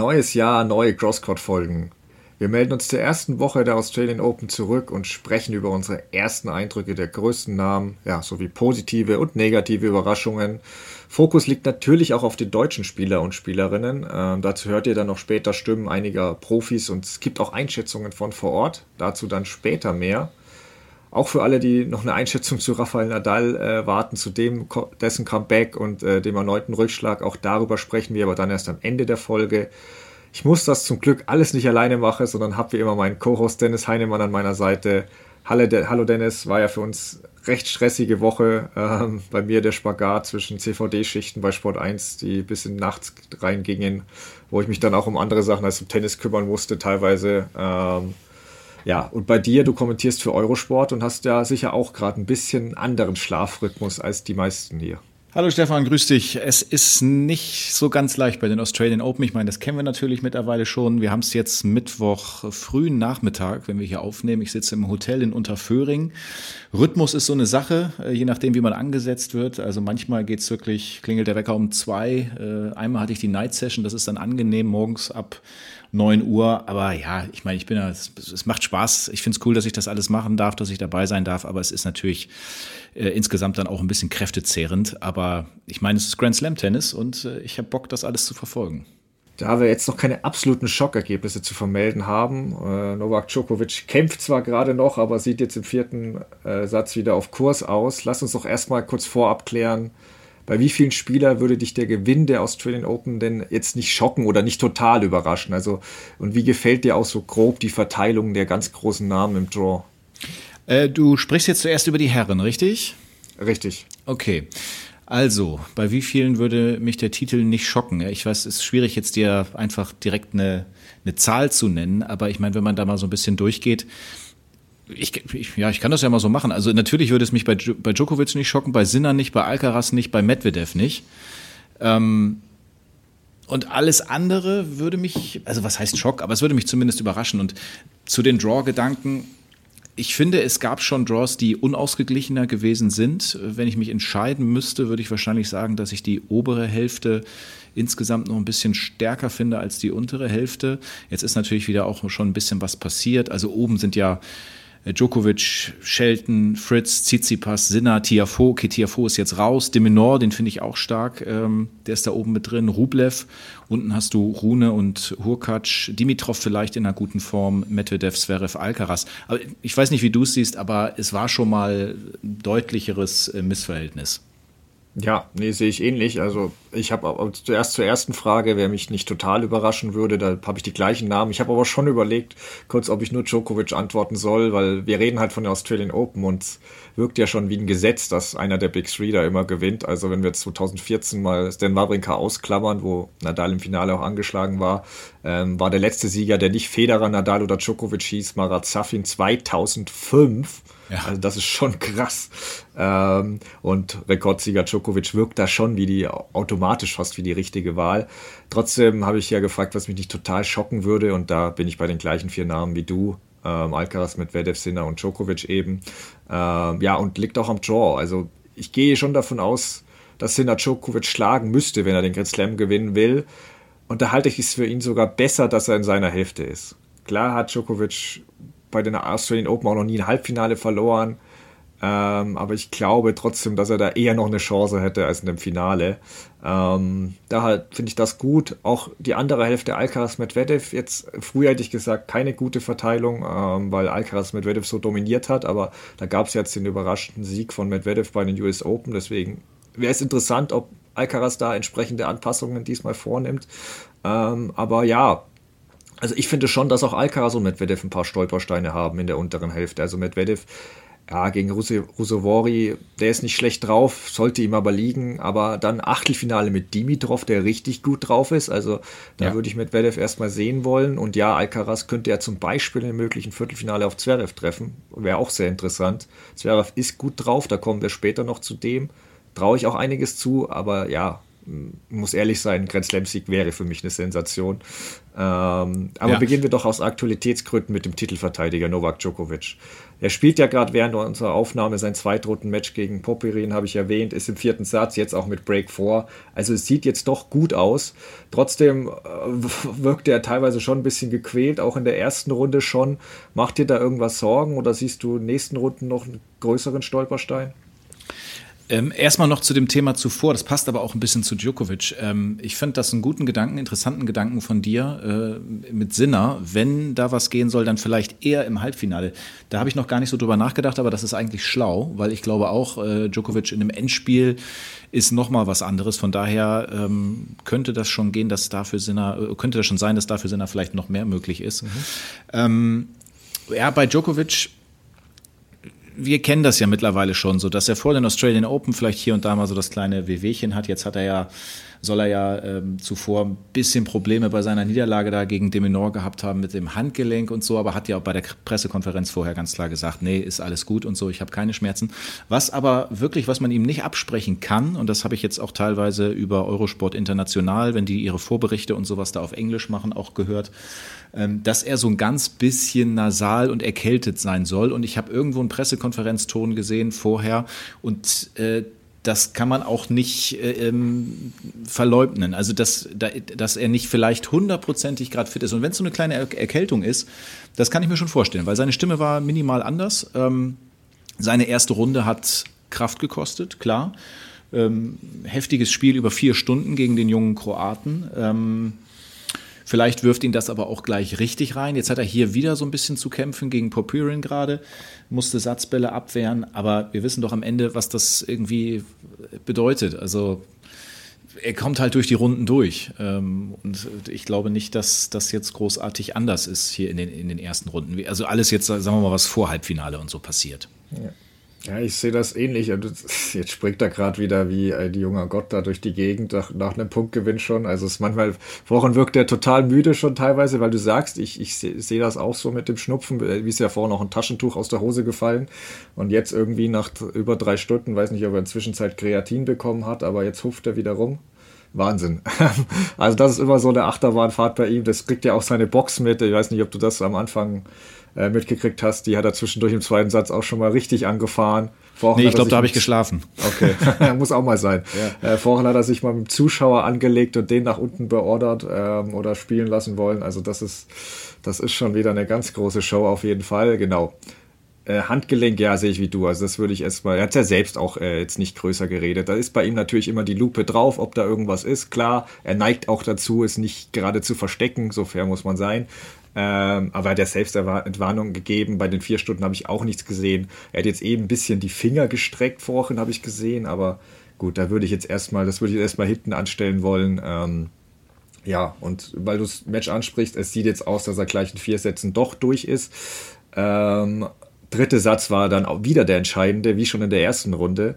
Neues Jahr, neue Crosscourt-Folgen. Wir melden uns zur ersten Woche der Australian Open zurück und sprechen über unsere ersten Eindrücke der größten Namen, ja, sowie positive und negative Überraschungen. Fokus liegt natürlich auch auf den deutschen Spieler und Spielerinnen. Ähm, dazu hört ihr dann noch später Stimmen einiger Profis und es gibt auch Einschätzungen von vor Ort. Dazu dann später mehr. Auch für alle, die noch eine Einschätzung zu Rafael Nadal äh, warten, zu dem, dessen Comeback und äh, dem erneuten Rückschlag, auch darüber sprechen wir aber dann erst am Ende der Folge. Ich muss das zum Glück alles nicht alleine machen, sondern habe wie immer meinen Co-Host Dennis Heinemann an meiner Seite. Hallo Dennis, war ja für uns recht stressige Woche. Ähm, bei mir der Spagat zwischen CVD-Schichten bei Sport 1, die bis in nachts reingingen, wo ich mich dann auch um andere Sachen als um Tennis kümmern musste teilweise. Ähm, ja, und bei dir, du kommentierst für Eurosport und hast ja sicher auch gerade ein bisschen anderen Schlafrhythmus als die meisten hier. Hallo Stefan, grüß dich. Es ist nicht so ganz leicht bei den Australian Open. Ich meine, das kennen wir natürlich mittlerweile schon. Wir haben es jetzt Mittwoch frühen Nachmittag, wenn wir hier aufnehmen. Ich sitze im Hotel in Unterföhring. Rhythmus ist so eine Sache, äh, je nachdem, wie man angesetzt wird. Also manchmal geht's wirklich, klingelt der Wecker um zwei. Äh, einmal hatte ich die Night Session, das ist dann angenehm morgens ab 9 Uhr. Aber ja, ich meine, ich bin ja, es, es macht Spaß. Ich finde es cool, dass ich das alles machen darf, dass ich dabei sein darf. Aber es ist natürlich äh, insgesamt dann auch ein bisschen kräftezehrend. Aber ich meine, es ist Grand Slam Tennis und äh, ich habe Bock, das alles zu verfolgen. Da wir jetzt noch keine absoluten Schockergebnisse zu vermelden haben. Äh, Novak Djokovic kämpft zwar gerade noch, aber sieht jetzt im vierten äh, Satz wieder auf Kurs aus. Lass uns doch erstmal kurz vorab klären, bei wie vielen Spielern würde dich der Gewinn der Australian Open denn jetzt nicht schocken oder nicht total überraschen? Also, und wie gefällt dir auch so grob die Verteilung der ganz großen Namen im Draw? Äh, du sprichst jetzt zuerst über die Herren, richtig? Richtig. Okay. Also, bei wie vielen würde mich der Titel nicht schocken? Ich weiß, es ist schwierig jetzt dir einfach direkt eine, eine Zahl zu nennen, aber ich meine, wenn man da mal so ein bisschen durchgeht, ich, ich, ja, ich kann das ja mal so machen. Also natürlich würde es mich bei, bei Djokovic nicht schocken, bei Sinner nicht, bei Alcaraz nicht, bei Medvedev nicht. Ähm, und alles andere würde mich, also was heißt Schock, aber es würde mich zumindest überraschen. Und zu den Draw-Gedanken, ich finde, es gab schon Draws, die unausgeglichener gewesen sind. Wenn ich mich entscheiden müsste, würde ich wahrscheinlich sagen, dass ich die obere Hälfte insgesamt noch ein bisschen stärker finde als die untere Hälfte. Jetzt ist natürlich wieder auch schon ein bisschen was passiert. Also oben sind ja Djokovic, Shelton, Fritz, Tsitsipas, Sinner, Tiafo. Okay, Tiafo ist jetzt raus. Deminor, den finde ich auch stark. Ähm, der ist da oben mit drin. Rublev. Unten hast du Rune und Hurkacz. Dimitrov vielleicht in einer guten Form. Medvedev, Zverev, Alcaraz. Aber ich weiß nicht, wie du es siehst, aber es war schon mal ein deutlicheres äh, Missverhältnis. Ja, nee, sehe ich ähnlich. Also ich habe zuerst zur ersten Frage, wer mich nicht total überraschen würde, da habe ich die gleichen Namen. Ich habe aber schon überlegt, kurz, ob ich nur Djokovic antworten soll, weil wir reden halt von der Australian Open und wirkt ja schon wie ein Gesetz, dass einer der Big Three da immer gewinnt. Also wenn wir 2014 mal Stan Wawrinka ausklammern, wo Nadal im Finale auch angeschlagen war, ähm, war der letzte Sieger, der nicht Federer, Nadal oder Djokovic hieß, Marat Safin 2005. Ja. Also das ist schon krass. Ähm, und Rekordsieger Djokovic wirkt da schon wie die automatisch fast wie die richtige Wahl. Trotzdem habe ich ja gefragt, was mich nicht total schocken würde. Und da bin ich bei den gleichen vier Namen wie du. Ähm, Alcaraz, Medvedev, Sinner und Djokovic eben. Ähm, ja, und liegt auch am Draw. Also ich gehe schon davon aus, dass Sinner Djokovic schlagen müsste, wenn er den Grand Slam gewinnen will. Und da halte ich es für ihn sogar besser, dass er in seiner Hälfte ist. Klar hat Djokovic bei den Australian Open auch noch nie ein Halbfinale verloren. Ähm, aber ich glaube trotzdem, dass er da eher noch eine Chance hätte als in dem Finale. Ähm, daher finde ich das gut. Auch die andere Hälfte Alcaraz Medvedev, jetzt früher hätte ich gesagt, keine gute Verteilung, ähm, weil Alcaraz Medvedev so dominiert hat, aber da gab es jetzt den überraschenden Sieg von Medvedev bei den US Open. Deswegen wäre es interessant, ob Alcaraz da entsprechende Anpassungen diesmal vornimmt. Ähm, aber ja, also ich finde schon, dass auch Alcaraz und Medvedev ein paar Stolpersteine haben in der unteren Hälfte. Also Medvedev, ja, gegen Rusevori, der ist nicht schlecht drauf, sollte ihm aber liegen. Aber dann Achtelfinale mit Dimitrov, der richtig gut drauf ist. Also da ja. würde ich Medvedev erstmal sehen wollen. Und ja, Alcaraz könnte er zum Beispiel im möglichen Viertelfinale auf Zverev treffen. Wäre auch sehr interessant. Zverev ist gut drauf, da kommen wir später noch zu dem. Traue ich auch einiges zu, aber ja, muss ehrlich sein, Grand Slam-Sieg wäre für mich eine Sensation. Ähm, aber ja. beginnen wir doch aus Aktualitätsgründen mit dem Titelverteidiger Novak Djokovic. Er spielt ja gerade während unserer Aufnahme sein Zweitrunden-Match gegen Popperin, habe ich erwähnt, ist im vierten Satz, jetzt auch mit Break 4. Also es sieht jetzt doch gut aus. Trotzdem äh, wirkt er teilweise schon ein bisschen gequält, auch in der ersten Runde schon. Macht dir da irgendwas Sorgen oder siehst du in den nächsten Runden noch einen größeren Stolperstein? Ähm, erstmal noch zu dem Thema zuvor, das passt aber auch ein bisschen zu Djokovic. Ähm, ich finde das einen guten Gedanken, interessanten Gedanken von dir äh, mit Sinner. Wenn da was gehen soll, dann vielleicht eher im Halbfinale. Da habe ich noch gar nicht so drüber nachgedacht, aber das ist eigentlich schlau, weil ich glaube auch, äh, Djokovic in einem Endspiel ist nochmal was anderes. Von daher ähm, könnte das schon gehen, dass dafür Sinner, äh, könnte das schon sein, dass dafür Sinner vielleicht noch mehr möglich ist. Mhm. Ähm, ja, bei Djokovic wir kennen das ja mittlerweile schon, so dass er vor den Australian Open vielleicht hier und da mal so das kleine Wehwehchen hat. Jetzt hat er ja, soll er ja ähm, zuvor ein bisschen Probleme bei seiner Niederlage da gegen Deminor gehabt haben mit dem Handgelenk und so, aber hat ja auch bei der Pressekonferenz vorher ganz klar gesagt, nee, ist alles gut und so, ich habe keine Schmerzen. Was aber wirklich, was man ihm nicht absprechen kann, und das habe ich jetzt auch teilweise über Eurosport International, wenn die ihre Vorberichte und sowas da auf Englisch machen, auch gehört, ähm, dass er so ein ganz bisschen nasal und erkältet sein soll. Und ich habe irgendwo einen Pressekonferenzton gesehen vorher und äh, das kann man auch nicht äh, ähm, verleugnen. Also, dass, dass er nicht vielleicht hundertprozentig gerade fit ist. Und wenn es so eine kleine Erkältung ist, das kann ich mir schon vorstellen, weil seine Stimme war minimal anders. Ähm, seine erste Runde hat Kraft gekostet, klar. Ähm, heftiges Spiel über vier Stunden gegen den jungen Kroaten. Vielleicht wirft ihn das aber auch gleich richtig rein. Jetzt hat er hier wieder so ein bisschen zu kämpfen gegen Popirin gerade, musste Satzbälle abwehren, aber wir wissen doch am Ende, was das irgendwie bedeutet. Also er kommt halt durch die Runden durch. Ähm, und ich glaube nicht, dass das jetzt großartig anders ist hier in den, in den ersten Runden. Also alles jetzt, sagen wir mal, was vor Halbfinale und so passiert. Ja. Ja, ich sehe das ähnlich. Jetzt springt er gerade wieder wie ein junger Gott da durch die Gegend nach, nach einem Punktgewinn schon. Also es manchmal, vorhin wirkt er total müde schon teilweise, weil du sagst, ich, ich sehe seh das auch so mit dem Schnupfen. Wie ist ja vorhin noch ein Taschentuch aus der Hose gefallen und jetzt irgendwie nach über drei Stunden, weiß nicht, ob er inzwischen Zeit Kreatin bekommen hat, aber jetzt hupft er wieder rum. Wahnsinn. also das ist immer so eine Achterbahnfahrt bei ihm. Das kriegt ja auch seine Box mit. Ich weiß nicht, ob du das am Anfang äh, mitgekriegt hast, die hat er zwischendurch im zweiten Satz auch schon mal richtig angefahren. Vorhin nee, ich glaube, da habe ich geschlafen. Okay, muss auch mal sein. Ja. Äh, vorhin hat er sich mal mit dem Zuschauer angelegt und den nach unten beordert ähm, oder spielen lassen wollen. Also das ist, das ist schon wieder eine ganz große Show auf jeden Fall. Genau. Äh, Handgelenk, ja, sehe ich wie du. Also das würde ich erstmal, er hat ja selbst auch äh, jetzt nicht größer geredet. Da ist bei ihm natürlich immer die Lupe drauf, ob da irgendwas ist. Klar, er neigt auch dazu, es nicht gerade zu verstecken, so fair muss man sein. Ähm, aber er hat ja selbst Entwarnung gegeben. Bei den vier Stunden habe ich auch nichts gesehen. Er hat jetzt eben ein bisschen die Finger gestreckt vorhin, habe ich gesehen. Aber gut, da würde ich jetzt erstmal, das würde ich erstmal hinten anstellen wollen. Ähm, ja, und weil du das Match ansprichst, es sieht jetzt aus, dass er gleich in vier Sätzen doch durch ist. Ähm, dritte Satz war dann auch wieder der entscheidende, wie schon in der ersten Runde.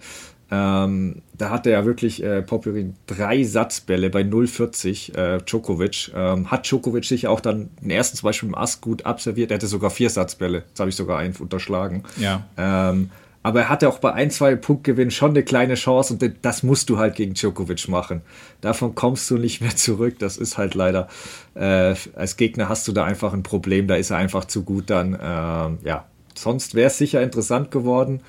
Ähm, da hatte er wirklich äh, Popperin drei Satzbälle bei 0,40 äh, Djokovic. Ähm, hat Djokovic sich auch dann den ersten zum Beispiel im Ass gut absolviert. Er hatte sogar vier Satzbälle. Das habe ich sogar einen unterschlagen. Ja. Ähm, aber er hatte auch bei ein, zwei Punktgewinnen schon eine kleine Chance und das musst du halt gegen Djokovic machen. Davon kommst du nicht mehr zurück. Das ist halt leider, äh, als Gegner hast du da einfach ein Problem. Da ist er einfach zu gut dann. Ähm, ja, sonst wäre es sicher interessant geworden.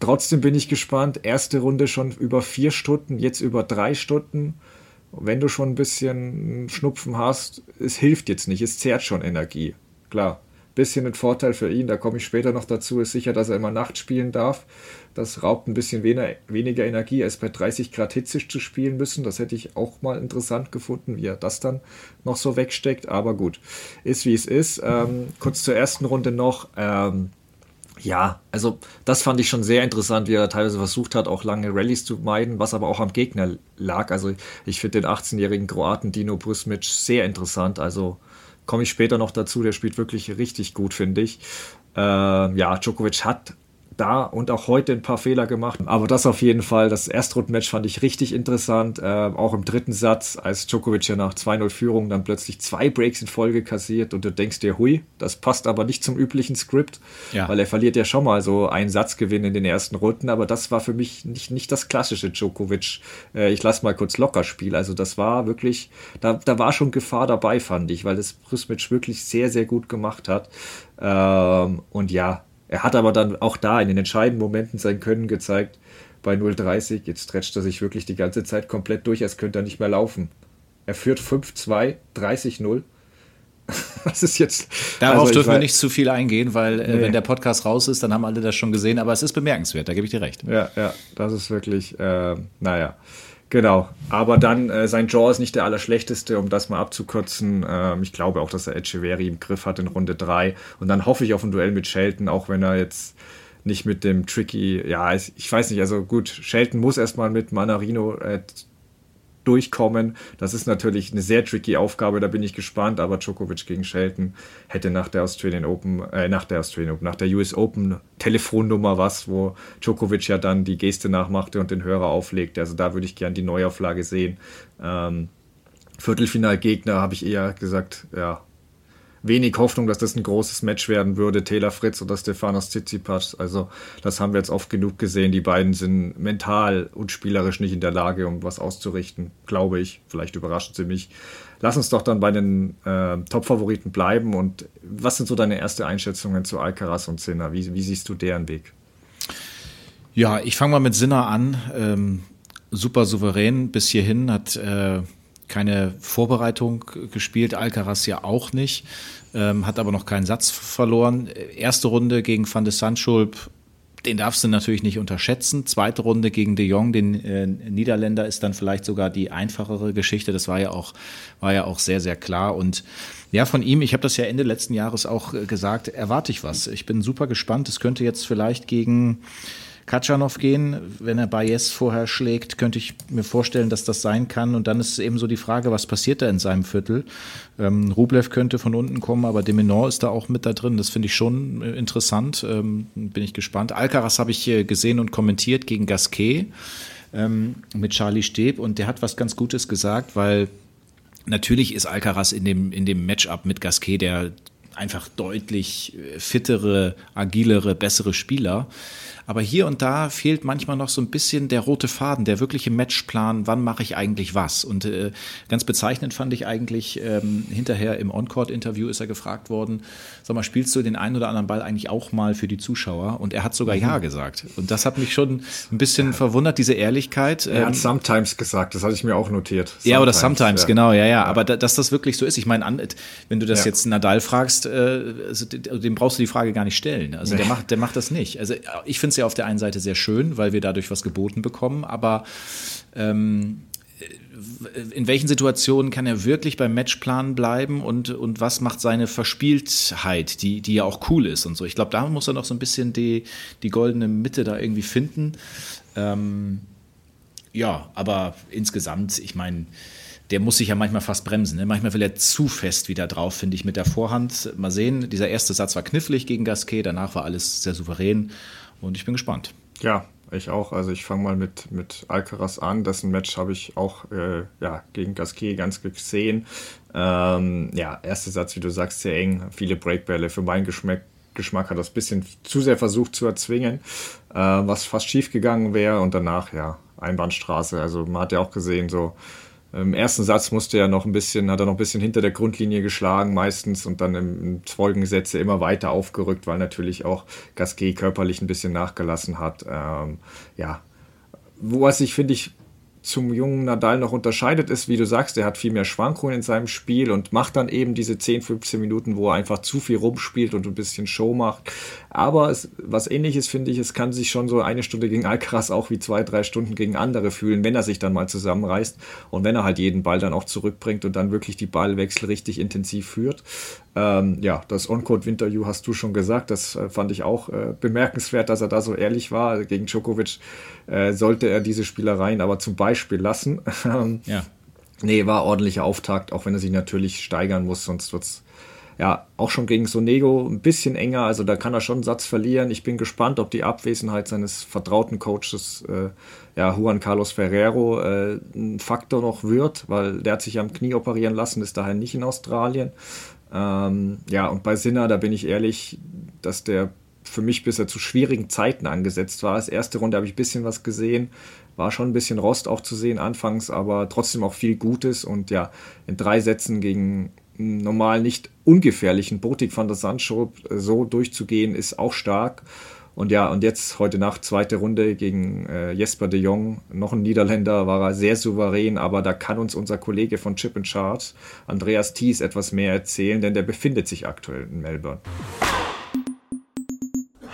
Trotzdem bin ich gespannt. Erste Runde schon über vier Stunden, jetzt über drei Stunden. Wenn du schon ein bisschen Schnupfen hast, es hilft jetzt nicht, es zehrt schon Energie. Klar, bisschen ein Vorteil für ihn, da komme ich später noch dazu, ist sicher, dass er immer Nacht spielen darf. Das raubt ein bisschen weniger Energie, als bei 30 Grad Hitze zu spielen müssen. Das hätte ich auch mal interessant gefunden, wie er das dann noch so wegsteckt. Aber gut, ist wie es ist. Ähm, kurz zur ersten Runde noch. Ähm, ja, also das fand ich schon sehr interessant, wie er teilweise versucht hat, auch lange Rallyes zu meiden, was aber auch am Gegner lag. Also ich finde den 18-jährigen Kroaten Dino Pusmic sehr interessant. Also komme ich später noch dazu, der spielt wirklich richtig gut, finde ich. Äh, ja, Djokovic hat da und auch heute ein paar Fehler gemacht. Aber das auf jeden Fall, das Erstrundmatch fand ich richtig interessant. Äh, auch im dritten Satz, als Djokovic ja nach 2-0 Führung dann plötzlich zwei Breaks in Folge kassiert und du denkst dir, hui, das passt aber nicht zum üblichen Skript, ja. weil er verliert ja schon mal so einen Satzgewinn in den ersten Runden. Aber das war für mich nicht, nicht das klassische Djokovic. Äh, ich lass mal kurz locker Spiel. Also das war wirklich, da, da war schon Gefahr dabei, fand ich, weil das Prismic wirklich sehr, sehr gut gemacht hat. Ähm, und ja, er hat aber dann auch da in den entscheidenden Momenten sein Können gezeigt. Bei 0,30, jetzt stretcht er sich wirklich die ganze Zeit komplett durch, als könnte er nicht mehr laufen. Er führt 5-2, 30-0. Das ist jetzt. Darauf also dürfen wir nicht zu viel eingehen, weil äh, nee. wenn der Podcast raus ist, dann haben alle das schon gesehen. Aber es ist bemerkenswert, da gebe ich dir recht. Ja, ja, das ist wirklich, äh, naja. Genau, aber dann äh, sein Jaw ist nicht der allerschlechteste, um das mal abzukürzen. Ähm, ich glaube auch, dass er Echeverry im Griff hat in Runde 3 und dann hoffe ich auf ein Duell mit Shelton, auch wenn er jetzt nicht mit dem Tricky, ja, ich weiß nicht, also gut, Shelton muss erstmal mit Manarino äh, durchkommen. Das ist natürlich eine sehr tricky Aufgabe, da bin ich gespannt, aber Djokovic gegen Shelton hätte nach der Australian Open, äh, nach der Australian Open, nach der US Open Telefonnummer was, wo Djokovic ja dann die Geste nachmachte und den Hörer auflegte. Also da würde ich gern die Neuauflage sehen. Ähm, Viertelfinalgegner habe ich eher gesagt, ja, wenig Hoffnung, dass das ein großes Match werden würde, Taylor Fritz oder Stefanos Tsitsipas. Also das haben wir jetzt oft genug gesehen. Die beiden sind mental und spielerisch nicht in der Lage, um was auszurichten, glaube ich. Vielleicht überraschen sie mich. Lass uns doch dann bei den äh, Top-Favoriten bleiben. Und was sind so deine erste Einschätzungen zu Alcaraz und Sinner? Wie, wie siehst du deren Weg? Ja, ich fange mal mit Sinner an. Ähm, super souverän bis hierhin, hat äh, keine Vorbereitung gespielt, Alcaraz ja auch nicht, ähm, hat aber noch keinen Satz verloren. Erste Runde gegen Van de Sandschulp, den darfst du natürlich nicht unterschätzen. Zweite Runde gegen de Jong, den äh, Niederländer, ist dann vielleicht sogar die einfachere Geschichte. Das war ja auch, war ja auch sehr, sehr klar. Und ja, von ihm, ich habe das ja Ende letzten Jahres auch äh, gesagt, erwarte ich was. Ich bin super gespannt. Es könnte jetzt vielleicht gegen Katschanov gehen. Wenn er Bayes vorher schlägt, könnte ich mir vorstellen, dass das sein kann. Und dann ist eben so die Frage, was passiert da in seinem Viertel? Ähm, Rublev könnte von unten kommen, aber Demenor ist da auch mit da drin. Das finde ich schon äh, interessant. Ähm, bin ich gespannt. Alcaraz habe ich gesehen und kommentiert gegen Gasquet ähm, mit Charlie Steb und der hat was ganz Gutes gesagt, weil natürlich ist Alcaraz in dem, in dem Matchup mit Gasquet der einfach deutlich äh, fittere, agilere, bessere Spieler. Aber hier und da fehlt manchmal noch so ein bisschen der rote Faden, der wirkliche Matchplan, wann mache ich eigentlich was. Und äh, ganz bezeichnend fand ich eigentlich, ähm, hinterher im On-Court-Interview ist er gefragt worden, sag mal, spielst du den einen oder anderen Ball eigentlich auch mal für die Zuschauer? Und er hat sogar mhm. Ja gesagt. Und das hat mich schon ein bisschen ja. verwundert, diese Ehrlichkeit. Er hat ähm, sometimes gesagt, das hatte ich mir auch notiert. Sometimes, ja, oder sometimes, ja. genau, ja, ja. Aber da, dass das wirklich so ist, ich meine, wenn du das jetzt Nadal fragst, äh, also, dem brauchst du die Frage gar nicht stellen. Also nee. der macht, der macht das nicht. Also ich finde es ja auf der einen Seite sehr schön, weil wir dadurch was geboten bekommen, aber ähm, in welchen Situationen kann er wirklich beim Matchplan bleiben und, und was macht seine Verspieltheit, die, die ja auch cool ist und so. Ich glaube, da muss er noch so ein bisschen die, die goldene Mitte da irgendwie finden. Ähm, ja, aber insgesamt, ich meine, der muss sich ja manchmal fast bremsen. Ne? Manchmal will er zu fest wieder drauf, finde ich, mit der Vorhand. Mal sehen, dieser erste Satz war knifflig gegen Gasquet, danach war alles sehr souverän. Und ich bin gespannt. Ja, ich auch. Also ich fange mal mit, mit Alcaraz an. Dessen Match habe ich auch äh, ja, gegen Gasquet ganz gesehen. Ähm, ja, erster Satz, wie du sagst, sehr eng. Viele Breakbälle. Für meinen Geschmack, Geschmack hat das ein bisschen zu sehr versucht zu erzwingen, äh, was fast schief gegangen wäre. Und danach, ja, Einbahnstraße. Also man hat ja auch gesehen, so im ersten Satz musste er noch ein bisschen, hat er noch ein bisschen hinter der Grundlinie geschlagen meistens und dann im, im Sätze immer weiter aufgerückt, weil natürlich auch Gasquet körperlich ein bisschen nachgelassen hat. Ähm, ja, wo er sich, finde ich, zum jungen Nadal noch unterscheidet, ist, wie du sagst, er hat viel mehr Schwankungen in seinem Spiel und macht dann eben diese 10, 15 Minuten, wo er einfach zu viel rumspielt und ein bisschen Show macht. Aber es, was ähnliches finde ich, es kann sich schon so eine Stunde gegen Alcaraz auch wie zwei, drei Stunden gegen andere fühlen, wenn er sich dann mal zusammenreißt und wenn er halt jeden Ball dann auch zurückbringt und dann wirklich die Ballwechsel richtig intensiv führt. Ähm, ja, das On-Court-Interview hast du schon gesagt. Das äh, fand ich auch äh, bemerkenswert, dass er da so ehrlich war. Gegen Djokovic äh, sollte er diese Spielereien aber zum Beispiel lassen. ja. Nee, war ordentlicher Auftakt, auch wenn er sich natürlich steigern muss, sonst wird es ja, auch schon gegen Sonego ein bisschen enger, also da kann er schon einen Satz verlieren. Ich bin gespannt, ob die Abwesenheit seines vertrauten Coaches, äh, ja, Juan Carlos Ferrero, äh, ein Faktor noch wird, weil der hat sich am Knie operieren lassen, ist daher nicht in Australien. Ähm, ja, und bei Sinner, da bin ich ehrlich, dass der für mich bisher zu schwierigen Zeiten angesetzt war. Als erste Runde habe ich ein bisschen was gesehen, war schon ein bisschen Rost auch zu sehen anfangs, aber trotzdem auch viel Gutes und ja, in drei Sätzen gegen normal nicht ungefährlichen Botik van der Sancho so durchzugehen, ist auch stark. Und ja, und jetzt heute Nacht zweite Runde gegen äh, Jesper de Jong, noch ein Niederländer, war er sehr souverän, aber da kann uns unser Kollege von Chip and Chart, Andreas Thies, etwas mehr erzählen, denn der befindet sich aktuell in Melbourne.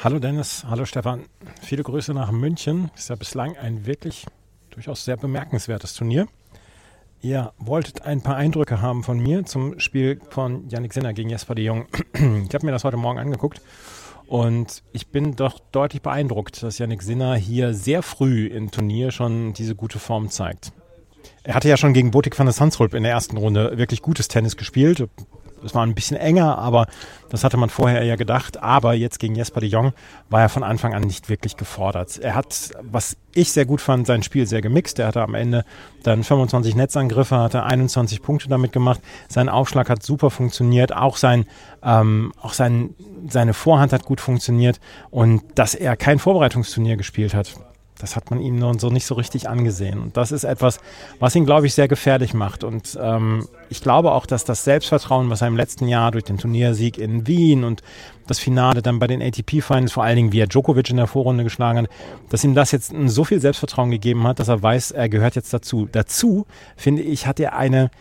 Hallo Dennis, hallo Stefan. Viele Grüße nach München. Ist ja bislang ein wirklich durchaus sehr bemerkenswertes Turnier. Ihr wolltet ein paar Eindrücke haben von mir zum Spiel von Yannick Sinner gegen Jesper de Jong. Ich habe mir das heute Morgen angeguckt und ich bin doch deutlich beeindruckt, dass Yannick Sinner hier sehr früh im Turnier schon diese gute Form zeigt. Er hatte ja schon gegen Botik van der Sandsrulp in der ersten Runde wirklich gutes Tennis gespielt, es war ein bisschen enger, aber das hatte man vorher ja gedacht. Aber jetzt gegen Jesper de Jong war er von Anfang an nicht wirklich gefordert. Er hat, was ich sehr gut fand, sein Spiel sehr gemixt. Er hatte am Ende dann 25 Netzangriffe, hatte 21 Punkte damit gemacht. Sein Aufschlag hat super funktioniert. Auch sein, ähm, auch sein, seine Vorhand hat gut funktioniert. Und dass er kein Vorbereitungsturnier gespielt hat, das hat man ihm nur so nicht so richtig angesehen. Und das ist etwas, was ihn, glaube ich, sehr gefährlich macht. Und ähm, ich glaube auch, dass das Selbstvertrauen, was er im letzten Jahr durch den Turniersieg in Wien und das Finale dann bei den ATP-Finals, vor allen Dingen wie er Djokovic in der Vorrunde geschlagen hat, dass ihm das jetzt so viel Selbstvertrauen gegeben hat, dass er weiß, er gehört jetzt dazu. Dazu, finde ich, hat er eine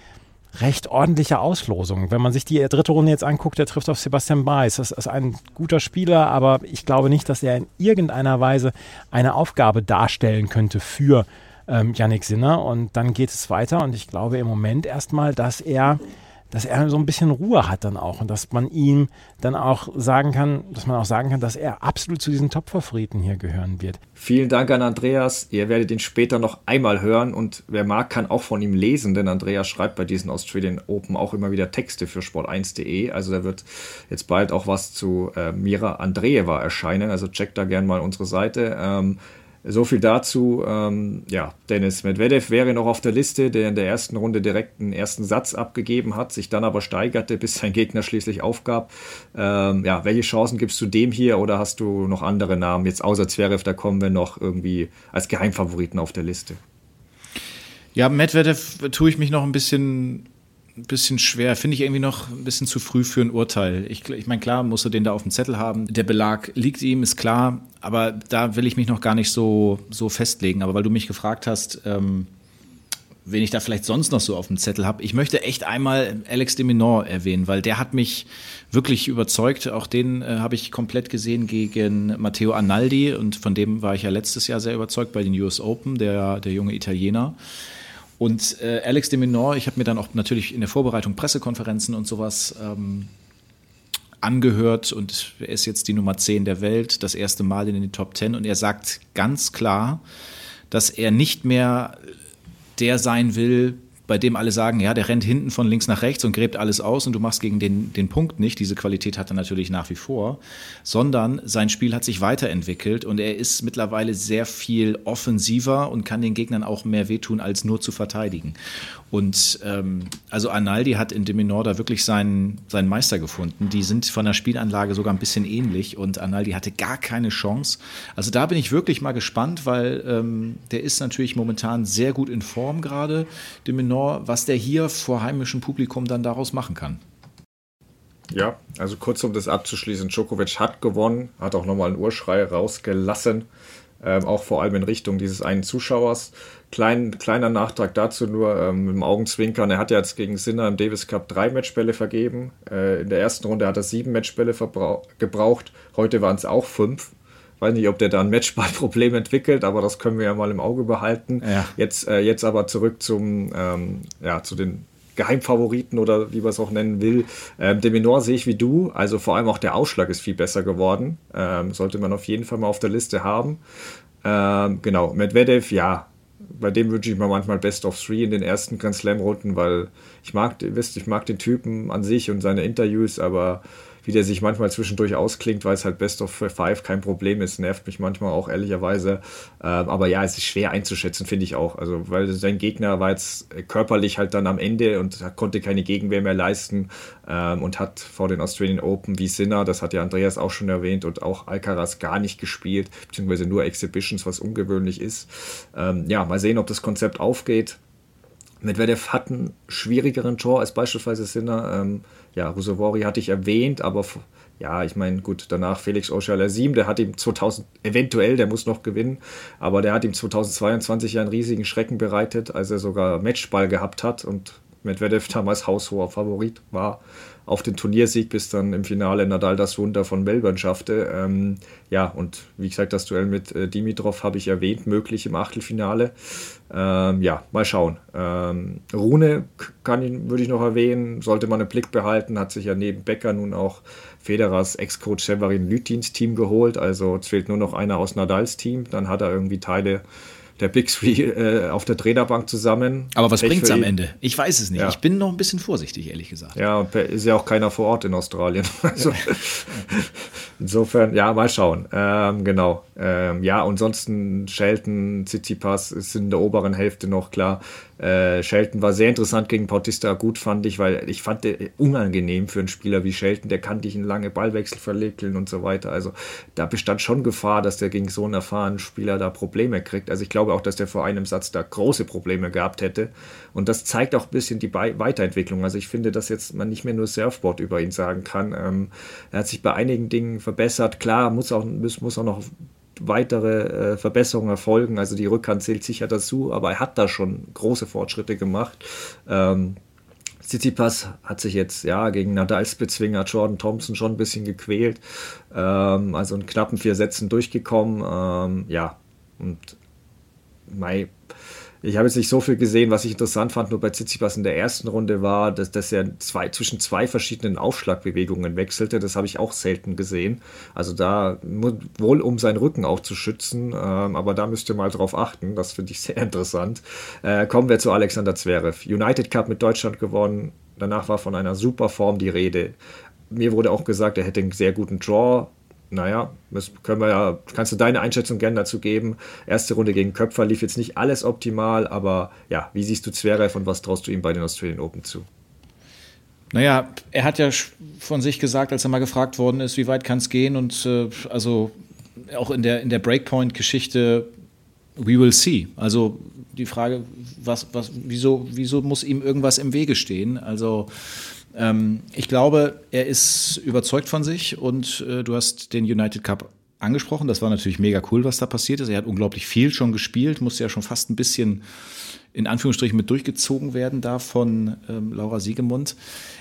recht ordentliche Auslosung. Wenn man sich die dritte Runde jetzt anguckt, der trifft auf Sebastian Baez. Das ist ein guter Spieler, aber ich glaube nicht, dass er in irgendeiner Weise eine Aufgabe darstellen könnte für ähm, Yannick Sinner. Und dann geht es weiter und ich glaube im Moment erstmal, dass er dass er so ein bisschen Ruhe hat dann auch und dass man ihm dann auch sagen kann, dass man auch sagen kann, dass er absolut zu diesen Top-Favoriten hier gehören wird. Vielen Dank an Andreas. Ihr werdet ihn später noch einmal hören und wer mag, kann auch von ihm lesen, denn Andreas schreibt bei diesen Australian Open auch immer wieder Texte für sport1.de. Also da wird jetzt bald auch was zu äh, Mira Andreeva erscheinen. Also checkt da gerne mal unsere Seite. Ähm, so viel dazu. Ähm, ja, Dennis Medvedev wäre noch auf der Liste, der in der ersten Runde direkt einen ersten Satz abgegeben hat, sich dann aber steigerte, bis sein Gegner schließlich aufgab. Ähm, ja, welche Chancen gibst du dem hier oder hast du noch andere Namen? Jetzt außer Zverev, da kommen wir noch irgendwie als Geheimfavoriten auf der Liste. Ja, Medvedev tue ich mich noch ein bisschen ein bisschen schwer. Finde ich irgendwie noch ein bisschen zu früh für ein Urteil. Ich, ich meine, klar, muss er den da auf dem Zettel haben. Der Belag liegt ihm, ist klar. Aber da will ich mich noch gar nicht so, so festlegen. Aber weil du mich gefragt hast, ähm, wen ich da vielleicht sonst noch so auf dem Zettel habe. Ich möchte echt einmal Alex de Minaur erwähnen, weil der hat mich wirklich überzeugt. Auch den äh, habe ich komplett gesehen gegen Matteo Analdi und von dem war ich ja letztes Jahr sehr überzeugt bei den US Open, der, der junge Italiener. Und äh, Alex de Minaur, ich habe mir dann auch natürlich in der Vorbereitung Pressekonferenzen und sowas ähm, angehört. Und er ist jetzt die Nummer 10 der Welt, das erste Mal in den Top 10 und er sagt ganz klar, dass er nicht mehr der sein will, bei dem alle sagen, ja, der rennt hinten von links nach rechts und gräbt alles aus und du machst gegen den, den Punkt nicht. Diese Qualität hat er natürlich nach wie vor, sondern sein Spiel hat sich weiterentwickelt und er ist mittlerweile sehr viel offensiver und kann den Gegnern auch mehr wehtun, als nur zu verteidigen. Und ähm, also Analdi hat in Deminor da wirklich seinen, seinen Meister gefunden. Die sind von der Spielanlage sogar ein bisschen ähnlich und Analdi hatte gar keine Chance. Also da bin ich wirklich mal gespannt, weil ähm, der ist natürlich momentan sehr gut in Form gerade, Deminor, was der hier vor heimischem Publikum dann daraus machen kann. Ja, also kurz um das abzuschließen, Djokovic hat gewonnen, hat auch nochmal einen Urschrei rausgelassen, ähm, auch vor allem in Richtung dieses einen Zuschauers. Klein, kleiner Nachtrag dazu nur ähm, im Augenzwinkern. Er hat ja jetzt gegen Sinner im Davis Cup drei Matchbälle vergeben. Äh, in der ersten Runde hat er sieben Matchbälle gebraucht. Heute waren es auch fünf. Weiß nicht, ob der da ein Matchballproblem entwickelt, aber das können wir ja mal im Auge behalten. Ja. Jetzt, äh, jetzt aber zurück zum, ähm, ja, zu den Geheimfavoriten oder wie man es auch nennen will. Ähm, Deminor sehe ich wie du, also vor allem auch der Ausschlag ist viel besser geworden. Ähm, sollte man auf jeden Fall mal auf der Liste haben. Ähm, genau, Medvedev, ja, bei dem wünsche ich mir manchmal Best of Three in den ersten Grand Slam-Runden, weil ich mag, wisst, ich mag den Typen an sich und seine Interviews, aber wie der sich manchmal zwischendurch ausklingt, weil es halt Best of Five kein Problem ist, nervt mich manchmal auch ehrlicherweise. Ähm, aber ja, es ist schwer einzuschätzen, finde ich auch. Also, weil sein Gegner war jetzt körperlich halt dann am Ende und konnte keine Gegenwehr mehr leisten ähm, und hat vor den Australian Open wie Sinner, das hat ja Andreas auch schon erwähnt, und auch Alcaraz gar nicht gespielt, beziehungsweise nur Exhibitions, was ungewöhnlich ist. Ähm, ja, mal sehen, ob das Konzept aufgeht. Medvedev hat einen schwierigeren Tor als beispielsweise Sinner. Ähm, ja, Rusevori hatte ich erwähnt, aber ja, ich meine, gut, danach Felix Auger-Aliassime, der hat ihm 2000, eventuell, der muss noch gewinnen, aber der hat ihm 2022 ja einen riesigen Schrecken bereitet, als er sogar Matchball gehabt hat und Medvedev damals haushoher Favorit war auf den Turniersieg, bis dann im Finale Nadal das Wunder von Melbourne schaffte. Ähm, ja, und wie gesagt, das Duell mit äh, Dimitrov habe ich erwähnt, möglich im Achtelfinale. Ähm, ja, mal schauen. Ähm, Rune kann würde ich noch erwähnen, sollte man einen Blick behalten, hat sich ja neben Becker nun auch Federers Ex-Coach Severin Lütins Team geholt. Also es fehlt nur noch einer aus Nadals Team. Dann hat er irgendwie Teile der Big Three äh, auf der Trainerbank zusammen. Aber was bringt es am Ende? Ich weiß es nicht. Ja. Ich bin noch ein bisschen vorsichtig, ehrlich gesagt. Ja, ist ja auch keiner vor Ort in Australien. Also, insofern, ja, mal schauen. Ähm, genau. Ähm, ja, ansonsten Shelton, Tsitsipas ist in der oberen Hälfte noch klar. Äh, Shelton war sehr interessant gegen Bautista gut, fand ich, weil ich fand der unangenehm für einen Spieler wie Shelton, der kann dich in lange Ballwechsel verlegeln und so weiter. Also da bestand schon Gefahr, dass der gegen so einen erfahrenen Spieler da Probleme kriegt. Also ich glaube auch, dass der vor einem Satz da große Probleme gehabt hätte. Und das zeigt auch ein bisschen die Be Weiterentwicklung. Also ich finde, dass jetzt man nicht mehr nur Surfboard über ihn sagen kann. Ähm, er hat sich bei einigen Dingen verbessert. Klar, muss auch, muss, muss auch noch weitere äh, Verbesserungen erfolgen. Also die Rückhand zählt sicher dazu, aber er hat da schon große Fortschritte gemacht. Ähm, Tsitsipas hat sich jetzt ja gegen Nadals Bezwinger Jordan Thompson schon ein bisschen gequält. Ähm, also in knappen vier Sätzen durchgekommen. Ähm, ja, und Mai ich habe jetzt nicht so viel gesehen, was ich interessant fand, nur bei Tsitsipas in der ersten Runde war, dass, dass er zwei, zwischen zwei verschiedenen Aufschlagbewegungen wechselte. Das habe ich auch selten gesehen. Also da, wohl um seinen Rücken auch zu schützen, ähm, aber da müsst ihr mal drauf achten. Das finde ich sehr interessant. Äh, kommen wir zu Alexander Zverev. United Cup mit Deutschland gewonnen. Danach war von einer super Form die Rede. Mir wurde auch gesagt, er hätte einen sehr guten Draw naja, das können wir ja, kannst du deine Einschätzung gerne dazu geben. Erste Runde gegen Köpfer lief jetzt nicht alles optimal, aber ja, wie siehst du Zverev und was traust du ihm bei den Australian Open zu? Naja, er hat ja von sich gesagt, als er mal gefragt worden ist, wie weit kann es gehen und äh, also auch in der, in der Breakpoint-Geschichte, we will see. Also die Frage, was, was, wieso, wieso muss ihm irgendwas im Wege stehen? Also ähm, ich glaube, er ist überzeugt von sich und äh, du hast den United Cup angesprochen. Das war natürlich mega cool, was da passiert ist. Er hat unglaublich viel schon gespielt, musste ja schon fast ein bisschen in Anführungsstrichen mit durchgezogen werden da von ähm, Laura Siegemund.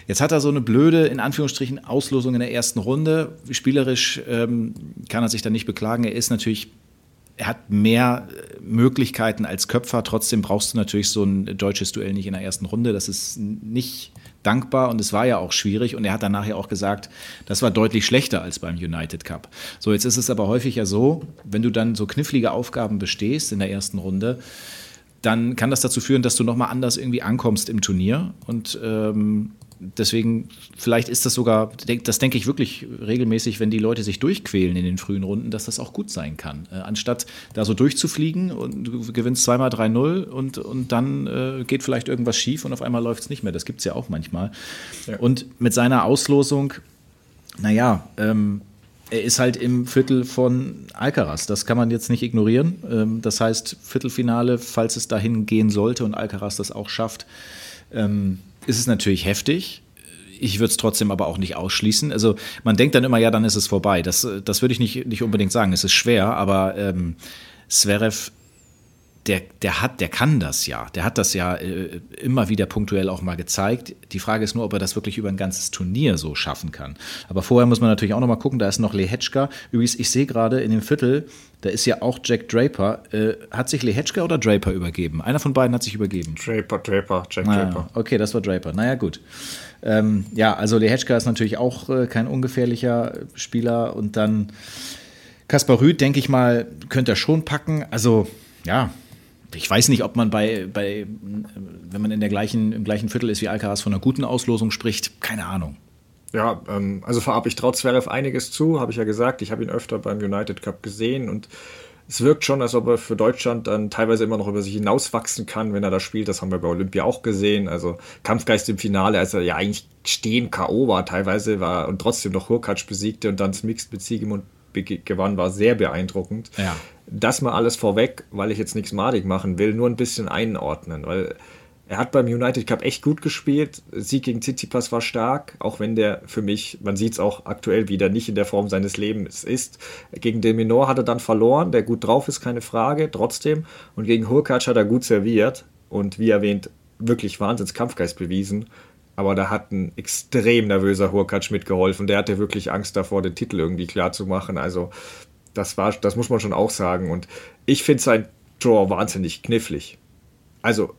Jetzt hat er so eine blöde, in Anführungsstrichen, Auslosung in der ersten Runde. Spielerisch ähm, kann er sich da nicht beklagen. Er ist natürlich er hat mehr äh, Möglichkeiten als Köpfer. Trotzdem brauchst du natürlich so ein deutsches Duell nicht in der ersten Runde. Das ist nicht dankbar und es war ja auch schwierig und er hat dann nachher auch gesagt, das war deutlich schlechter als beim United Cup. So, jetzt ist es aber häufig ja so, wenn du dann so knifflige Aufgaben bestehst in der ersten Runde, dann kann das dazu führen, dass du nochmal anders irgendwie ankommst im Turnier und ähm, deswegen, vielleicht ist das sogar, das denke ich wirklich regelmäßig, wenn die Leute sich durchquälen in den frühen Runden, dass das auch gut sein kann. Äh, anstatt da so durchzufliegen und du gewinnst zweimal 3-0 und, und dann äh, geht vielleicht irgendwas schief und auf einmal läuft es nicht mehr. Das gibt es ja auch manchmal. Ja. Und mit seiner Auslosung, naja, ähm, er ist halt im Viertel von Alcaraz. Das kann man jetzt nicht ignorieren. Ähm, das heißt, Viertelfinale, falls es dahin gehen sollte und Alcaraz das auch schafft, ähm, ist es natürlich heftig. Ich würde es trotzdem aber auch nicht ausschließen. Also man denkt dann immer, ja, dann ist es vorbei. Das, das würde ich nicht, nicht unbedingt sagen. Es ist schwer, aber ähm, Zverev der, der hat, der kann das ja. Der hat das ja äh, immer wieder punktuell auch mal gezeigt. Die Frage ist nur, ob er das wirklich über ein ganzes Turnier so schaffen kann. Aber vorher muss man natürlich auch noch mal gucken, da ist noch Lehetschka. Übrigens, ich sehe gerade in dem Viertel, da ist ja auch Jack Draper. Äh, hat sich Lehetschka oder Draper übergeben? Einer von beiden hat sich übergeben. Draper, Draper, Jack naja, Draper. Okay, das war Draper. Naja, gut. Ähm, ja, also Lehetschka ist natürlich auch äh, kein ungefährlicher Spieler. Und dann Kaspar Rüth, denke ich mal, könnte er schon packen. Also, ja, ich weiß nicht, ob man bei, bei wenn man in der gleichen, im gleichen Viertel ist wie Alcaraz von einer guten Auslosung spricht, keine Ahnung. Ja, ähm, also vorab, ich traue Zverev einiges zu, habe ich ja gesagt. Ich habe ihn öfter beim United Cup gesehen und es wirkt schon, als ob er für Deutschland dann teilweise immer noch über sich hinauswachsen kann, wenn er da spielt. Das haben wir bei Olympia auch gesehen. Also Kampfgeist im Finale, als er ja eigentlich stehen K.O. war, teilweise war und trotzdem noch Hurkacz besiegte und dann das Mixed mit Siegemund gewann, war sehr beeindruckend. Ja. Das mal alles vorweg, weil ich jetzt nichts madig machen will, nur ein bisschen einordnen, weil er hat beim United Cup echt gut gespielt. Sieg gegen Tsitsipas war stark, auch wenn der für mich, man sieht es auch aktuell wieder, nicht in der Form seines Lebens ist. Gegen den Minor hat er dann verloren, der gut drauf ist, keine Frage, trotzdem. Und gegen Hurkacz hat er gut serviert und wie erwähnt, wirklich Wahnsinns Kampfgeist bewiesen. Aber da hat ein extrem nervöser Hurkacz mitgeholfen. Der hatte wirklich Angst davor, den Titel irgendwie klar zu machen. Also das war, das muss man schon auch sagen. Und ich finde sein Draw wahnsinnig knifflig. Also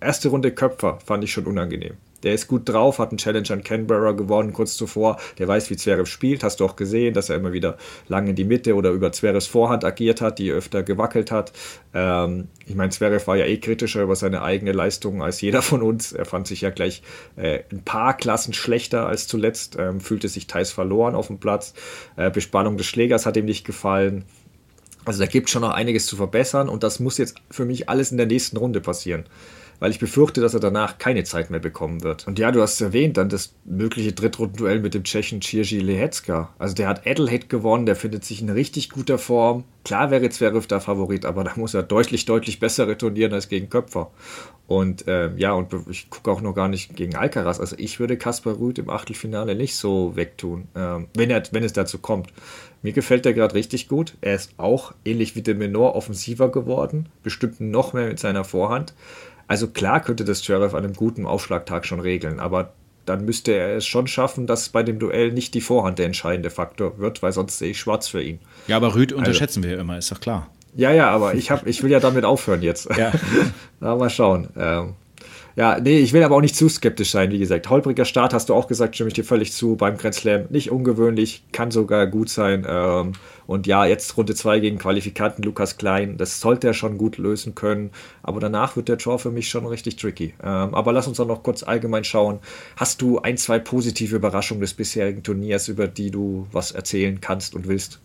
erste Runde Köpfer fand ich schon unangenehm. Der ist gut drauf, hat einen Challenge an Canberra gewonnen kurz zuvor. Der weiß, wie Zverev spielt. Hast du auch gesehen, dass er immer wieder lang in die Mitte oder über Zverevs Vorhand agiert hat, die öfter gewackelt hat. Ähm, ich meine, Zverev war ja eh kritischer über seine eigene Leistung als jeder von uns. Er fand sich ja gleich äh, ein paar Klassen schlechter als zuletzt, ähm, fühlte sich teils verloren auf dem Platz. Äh, Bespannung des Schlägers hat ihm nicht gefallen. Also da gibt es schon noch einiges zu verbessern und das muss jetzt für mich alles in der nächsten Runde passieren weil ich befürchte, dass er danach keine Zeit mehr bekommen wird. Und ja, du hast erwähnt, dann das mögliche Drittrundenduell mit dem Tschechen Cirji Lehecka. Also der hat Adelaide gewonnen, der findet sich in richtig guter Form. Klar wäre Zverev der Favorit, aber da muss er deutlich, deutlich besser retournieren als gegen Köpfer. Und äh, ja, und ich gucke auch noch gar nicht gegen Alcaraz. Also ich würde Kaspar Ruud im Achtelfinale nicht so wegtun, äh, wenn, er, wenn es dazu kommt. Mir gefällt der gerade richtig gut. Er ist auch ähnlich wie der Menor offensiver geworden, bestimmt noch mehr mit seiner Vorhand. Also klar könnte das Sheriff an einem guten Aufschlagtag schon regeln, aber dann müsste er es schon schaffen, dass bei dem Duell nicht die Vorhand der entscheidende Faktor wird, weil sonst sehe ich schwarz für ihn. Ja, aber Rüd also unterschätzen also, wir immer, ist doch klar. Ja, ja, aber ich, hab, ich will ja damit aufhören jetzt. Ja. Na, mal schauen. Ähm, ja, nee, ich will aber auch nicht zu skeptisch sein, wie gesagt. Holpriger Start hast du auch gesagt, stimme ich dir völlig zu. Beim Grand Slam nicht ungewöhnlich, kann sogar gut sein. Ähm, und ja, jetzt Runde 2 gegen Qualifikanten Lukas Klein, das sollte er schon gut lösen können. Aber danach wird der Draw für mich schon richtig tricky. Ähm, aber lass uns auch noch kurz allgemein schauen. Hast du ein, zwei positive Überraschungen des bisherigen Turniers, über die du was erzählen kannst und willst?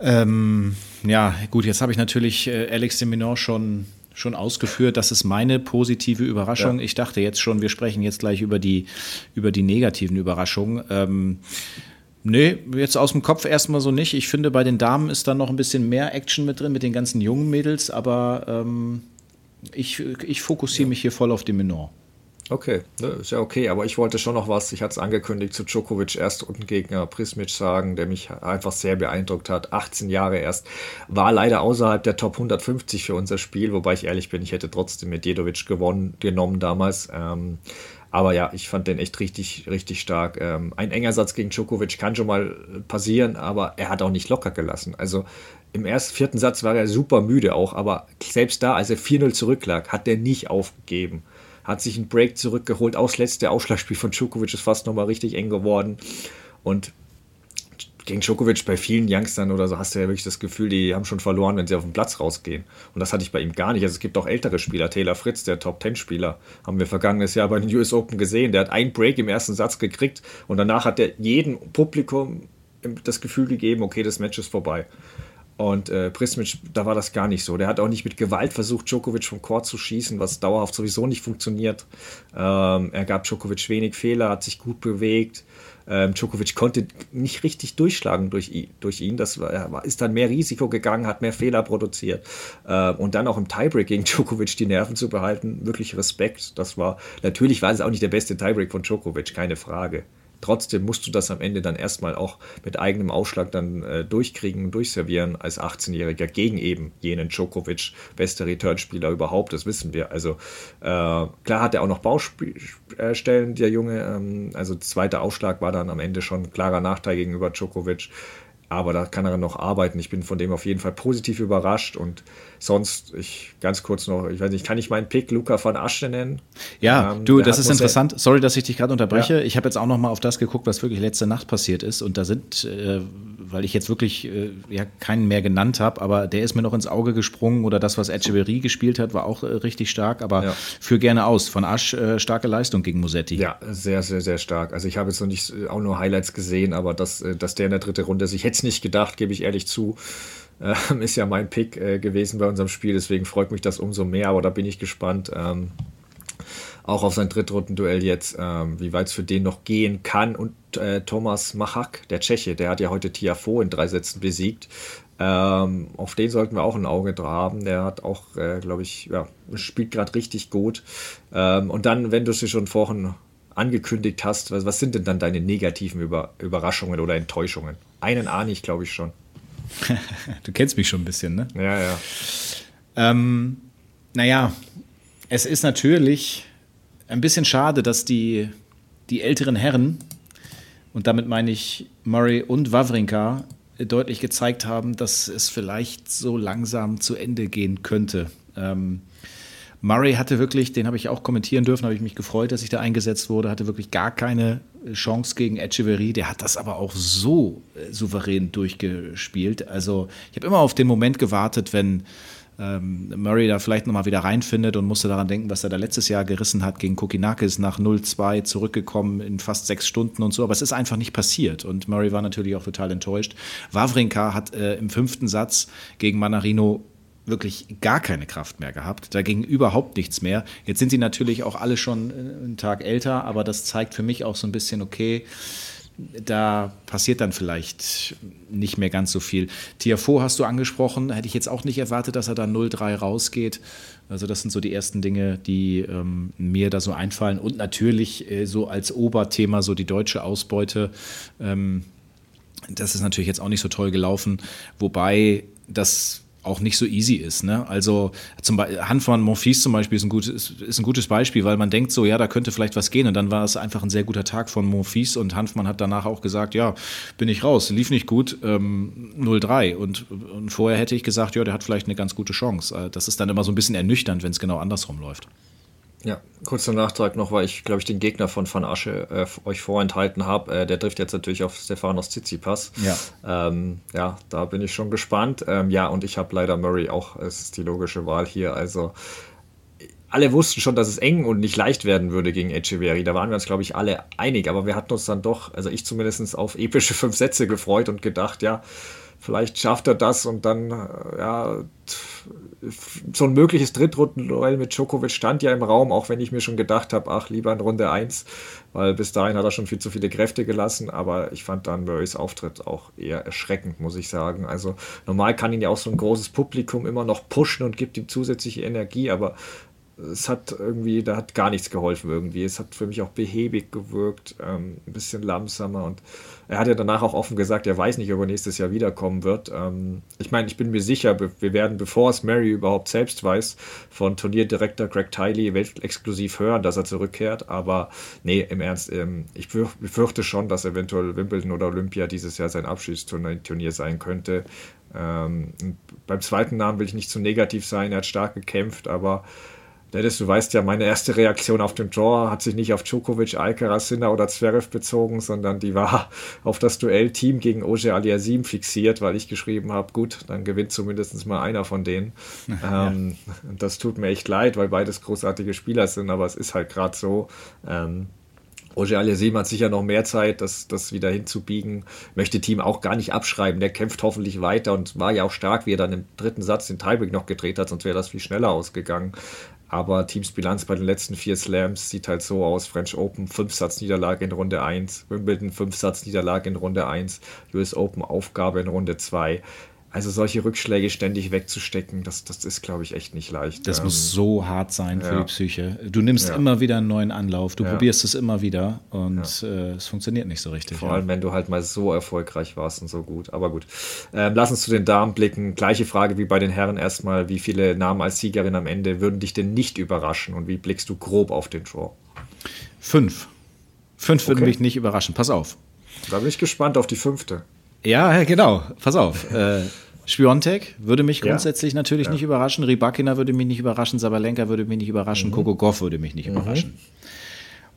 Ähm, ja, gut, jetzt habe ich natürlich äh, Alex de Minor schon schon ausgeführt. Das ist meine positive Überraschung. Ja. Ich dachte jetzt schon, wir sprechen jetzt gleich über die, über die negativen Überraschungen. Ähm, Nee, jetzt aus dem Kopf erstmal so nicht. Ich finde, bei den Damen ist da noch ein bisschen mehr Action mit drin, mit den ganzen jungen Mädels, aber ähm, ich, ich fokussiere ja. mich hier voll auf die Menor. Okay, ne, ist ja okay, aber ich wollte schon noch was, ich hatte es angekündigt, zu Djokovic Erstrundengegner Prismic sagen, der mich einfach sehr beeindruckt hat. 18 Jahre erst, war leider außerhalb der Top 150 für unser Spiel, wobei ich ehrlich bin, ich hätte trotzdem mit Jedovic gewonnen, genommen damals. Ähm, aber ja, ich fand den echt richtig, richtig stark. Ähm, ein enger Satz gegen Djokovic kann schon mal passieren, aber er hat auch nicht locker gelassen. Also im ersten, vierten Satz war er super müde auch, aber selbst da, als er 4-0 zurücklag, hat er nicht aufgegeben hat sich einen Break zurückgeholt. Aus letzte Ausschlagspiel von Djokovic ist fast nochmal richtig eng geworden. Und gegen Djokovic bei vielen Youngstern oder so hast du ja wirklich das Gefühl, die haben schon verloren, wenn sie auf den Platz rausgehen. Und das hatte ich bei ihm gar nicht. Also es gibt auch ältere Spieler. Taylor Fritz, der Top-10-Spieler, haben wir vergangenes Jahr bei den US Open gesehen. Der hat einen Break im ersten Satz gekriegt und danach hat er jedem Publikum das Gefühl gegeben, okay, das Match ist vorbei. Und äh, Prismic, da war das gar nicht so. Der hat auch nicht mit Gewalt versucht, Djokovic vom Court zu schießen, was dauerhaft sowieso nicht funktioniert. Ähm, er gab Djokovic wenig Fehler, hat sich gut bewegt. Ähm, Djokovic konnte nicht richtig durchschlagen durch, durch ihn. Das war, ist dann mehr Risiko gegangen, hat mehr Fehler produziert. Ähm, und dann auch im Tiebreak gegen Djokovic die Nerven zu behalten, wirklich Respekt. Das war, natürlich war es auch nicht der beste Tiebreak von Djokovic, keine Frage trotzdem musst du das am Ende dann erstmal auch mit eigenem Ausschlag dann äh, durchkriegen und durchservieren als 18-Jähriger gegen eben jenen Djokovic, bester Returnspieler überhaupt, das wissen wir. Also äh, klar hat er auch noch Baustellen, der Junge. Ähm, also zweiter Ausschlag war dann am Ende schon klarer Nachteil gegenüber Djokovic. Aber da kann er noch arbeiten. Ich bin von dem auf jeden Fall positiv überrascht. Und sonst, ich ganz kurz noch, ich weiß nicht, kann ich meinen Pick Luca van Asche nennen? Ja, ähm, du, das ist interessant. Sorry, dass ich dich gerade unterbreche. Ja. Ich habe jetzt auch noch mal auf das geguckt, was wirklich letzte Nacht passiert ist. Und da sind äh, weil ich jetzt wirklich äh, ja keinen mehr genannt habe, aber der ist mir noch ins Auge gesprungen oder das, was Echeverry gespielt hat, war auch äh, richtig stark, aber ja. für gerne aus. Von Asch äh, starke Leistung gegen Musetti. Ja, sehr, sehr, sehr stark. Also ich habe jetzt noch nicht äh, auch nur Highlights gesehen, aber dass, äh, dass der in der dritten Runde, also ich hätte es nicht gedacht, gebe ich ehrlich zu, ähm, ist ja mein Pick äh, gewesen bei unserem Spiel, deswegen freut mich das umso mehr, aber da bin ich gespannt. Ähm, auch auf sein Drittrundenduell jetzt, ähm, wie weit es für den noch gehen kann. Und äh, Thomas Machak, der Tscheche, der hat ja heute Tiafo in drei Sätzen besiegt. Ähm, auf den sollten wir auch ein Auge drauf haben. Der hat auch, äh, glaube ich, ja, spielt gerade richtig gut. Ähm, und dann, wenn du es schon vorhin angekündigt hast, was, was, sind denn dann deine negativen Über Überraschungen oder Enttäuschungen? Einen ahne ich, glaube ich, schon. du kennst mich schon ein bisschen, ne? Ja, ja. Ähm, naja, es ist natürlich ein bisschen schade, dass die, die älteren Herren, und damit meine ich Murray und Wawrinka, deutlich gezeigt haben, dass es vielleicht so langsam zu Ende gehen könnte. Ähm, Murray hatte wirklich, den habe ich auch kommentieren dürfen, habe ich mich gefreut, dass ich da eingesetzt wurde, hatte wirklich gar keine Chance gegen Echeverry. Der hat das aber auch so äh, souverän durchgespielt. Also ich habe immer auf den Moment gewartet, wenn ähm, Murray da vielleicht nochmal wieder reinfindet und musste daran denken, was er da letztes Jahr gerissen hat gegen Kokinakis nach 0-2 zurückgekommen in fast sechs Stunden und so. Aber es ist einfach nicht passiert. Und Murray war natürlich auch total enttäuscht. Wawrinka hat äh, im fünften Satz gegen Manarino wirklich gar keine Kraft mehr gehabt. Da ging überhaupt nichts mehr. Jetzt sind sie natürlich auch alle schon äh, einen Tag älter, aber das zeigt für mich auch so ein bisschen, okay, da passiert dann vielleicht nicht mehr ganz so viel. Tiafo hast du angesprochen, hätte ich jetzt auch nicht erwartet, dass er da 0-3 rausgeht. Also das sind so die ersten Dinge, die ähm, mir da so einfallen. Und natürlich äh, so als Oberthema so die deutsche Ausbeute. Ähm, das ist natürlich jetzt auch nicht so toll gelaufen, wobei das auch nicht so easy ist. Ne? Also zum Beispiel Hanfmann Monfils zum Beispiel ist ein, gutes, ist ein gutes Beispiel, weil man denkt so, ja, da könnte vielleicht was gehen. Und dann war es einfach ein sehr guter Tag von Monfils und Hanfmann hat danach auch gesagt, ja, bin ich raus, lief nicht gut, ähm, 0-3. Und, und vorher hätte ich gesagt, ja, der hat vielleicht eine ganz gute Chance. Äh, das ist dann immer so ein bisschen ernüchternd, wenn es genau andersrum läuft. Ja, kurzer Nachtrag noch, weil ich, glaube ich, den Gegner von Van Asche äh, euch vorenthalten habe. Äh, der trifft jetzt natürlich auf Stefanos Tsitsipas. Ja. Ähm, ja, da bin ich schon gespannt. Ähm, ja, und ich habe leider Murray auch, es ist die logische Wahl hier. Also alle wussten schon, dass es eng und nicht leicht werden würde gegen Echeverry. Da waren wir uns, glaube ich, alle einig. Aber wir hatten uns dann doch, also ich zumindest, auf epische fünf Sätze gefreut und gedacht, ja, vielleicht schafft er das und dann, äh, ja, so ein mögliches Drittrundenduell mit Djokovic stand ja im Raum, auch wenn ich mir schon gedacht habe, ach, lieber in Runde 1, weil bis dahin hat er schon viel zu viele Kräfte gelassen, aber ich fand dann Murrays Auftritt auch eher erschreckend, muss ich sagen. Also normal kann ihn ja auch so ein großes Publikum immer noch pushen und gibt ihm zusätzliche Energie, aber es hat irgendwie, da hat gar nichts geholfen irgendwie. Es hat für mich auch behäbig gewirkt, ähm, ein bisschen langsamer und er hat ja danach auch offen gesagt, er weiß nicht, ob er nächstes Jahr wiederkommen wird. Ähm, ich meine, ich bin mir sicher, wir werden, bevor es Mary überhaupt selbst weiß, von Turnierdirektor Greg Tiley weltexklusiv hören, dass er zurückkehrt. Aber nee, im Ernst, ähm, ich befürchte schon, dass eventuell Wimbledon oder Olympia dieses Jahr sein Abschiedsturnier sein könnte. Ähm, beim zweiten Namen will ich nicht zu negativ sein, er hat stark gekämpft, aber Dennis, du weißt ja, meine erste Reaktion auf den Draw hat sich nicht auf Djokovic, Alcaraz, Sinner oder Zverev bezogen, sondern die war auf das Duell-Team gegen Oje Aliasim fixiert, weil ich geschrieben habe, gut, dann gewinnt zumindest mal einer von denen. Ja. Ähm, das tut mir echt leid, weil beides großartige Spieler sind, aber es ist halt gerade so. Ähm, Roger Aliasim hat sicher noch mehr Zeit, das, das wieder hinzubiegen. Möchte Team auch gar nicht abschreiben. Der kämpft hoffentlich weiter und war ja auch stark, wie er dann im dritten Satz den Tiebreak noch gedreht hat, sonst wäre das viel schneller ausgegangen. Aber Teams Bilanz bei den letzten vier Slams sieht halt so aus: French Open, 5-Satz-Niederlage in Runde 1, Wimbledon, 5-Satz-Niederlage in Runde 1, US Open Aufgabe in Runde 2. Also solche Rückschläge ständig wegzustecken, das, das ist, glaube ich, echt nicht leicht. Das ähm, muss so hart sein für ja. die Psyche. Du nimmst ja. immer wieder einen neuen Anlauf, du ja. probierst es immer wieder und äh, es funktioniert nicht so richtig. Vor allem, wenn du halt mal so erfolgreich warst und so gut. Aber gut, ähm, lass uns zu den Damen blicken. Gleiche Frage wie bei den Herren erstmal. Wie viele Namen als Siegerin am Ende würden dich denn nicht überraschen und wie blickst du grob auf den Draw? Fünf. Fünf okay. würden mich nicht überraschen. Pass auf. Da bin ich gespannt auf die fünfte. Ja, genau. Pass auf. Äh, Spiontek würde mich grundsätzlich ja. natürlich ja. nicht überraschen. Rybakina würde mich nicht überraschen. Sabalenka würde mich nicht überraschen. Mhm. Coco Goff würde mich nicht mhm. überraschen.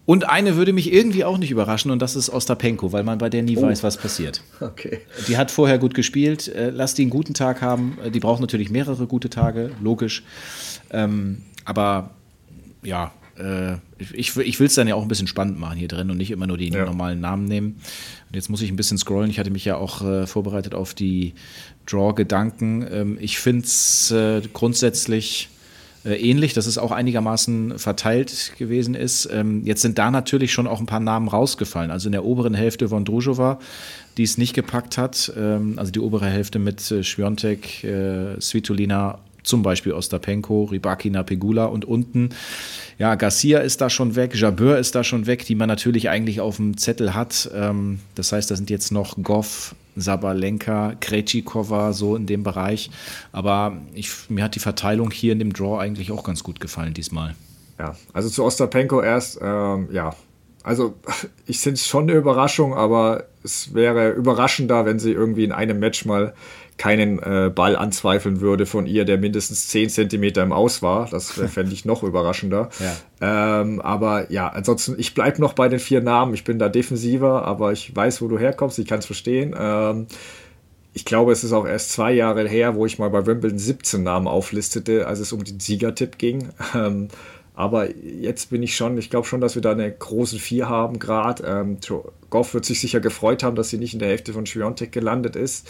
Und eine würde mich irgendwie auch nicht überraschen und das ist Ostapenko, weil man bei der nie oh. weiß, was passiert. Okay. Die hat vorher gut gespielt. Äh, lass die einen guten Tag haben. Äh, die braucht natürlich mehrere gute Tage, logisch. Ähm, aber ja, äh, ich, ich will es dann ja auch ein bisschen spannend machen hier drin und nicht immer nur die ja. normalen Namen nehmen. Und jetzt muss ich ein bisschen scrollen. Ich hatte mich ja auch äh, vorbereitet auf die Draw-Gedanken. Ähm, ich finde es äh, grundsätzlich äh, ähnlich, dass es auch einigermaßen verteilt gewesen ist. Ähm, jetzt sind da natürlich schon auch ein paar Namen rausgefallen. Also in der oberen Hälfte von Drujova, die es nicht gepackt hat. Ähm, also die obere Hälfte mit äh, Schwiontek, äh, Svitolina zum Beispiel Ostapenko, Rybakina, Pegula und unten, ja, Garcia ist da schon weg, Jabeur ist da schon weg, die man natürlich eigentlich auf dem Zettel hat. Ähm, das heißt, da sind jetzt noch Goff, Sabalenka, Krejcikova, so in dem Bereich. Aber ich, mir hat die Verteilung hier in dem Draw eigentlich auch ganz gut gefallen diesmal. Ja, also zu Ostapenko erst, ähm, ja, also ich finde es schon eine Überraschung, aber es wäre überraschender, wenn sie irgendwie in einem Match mal keinen äh, Ball anzweifeln würde von ihr, der mindestens 10 Zentimeter im Aus war. Das fände ich noch überraschender. Ja. Ähm, aber ja, ansonsten, ich bleibe noch bei den vier Namen. Ich bin da defensiver, aber ich weiß, wo du herkommst. Ich kann es verstehen. Ähm, ich glaube, es ist auch erst zwei Jahre her, wo ich mal bei Wimbledon 17 Namen auflistete, als es um den Siegertipp ging. Ähm, aber jetzt bin ich schon, ich glaube schon, dass wir da eine großen Vier haben gerade. Ähm, Goff wird sich sicher gefreut haben, dass sie nicht in der Hälfte von Schwiontek gelandet ist.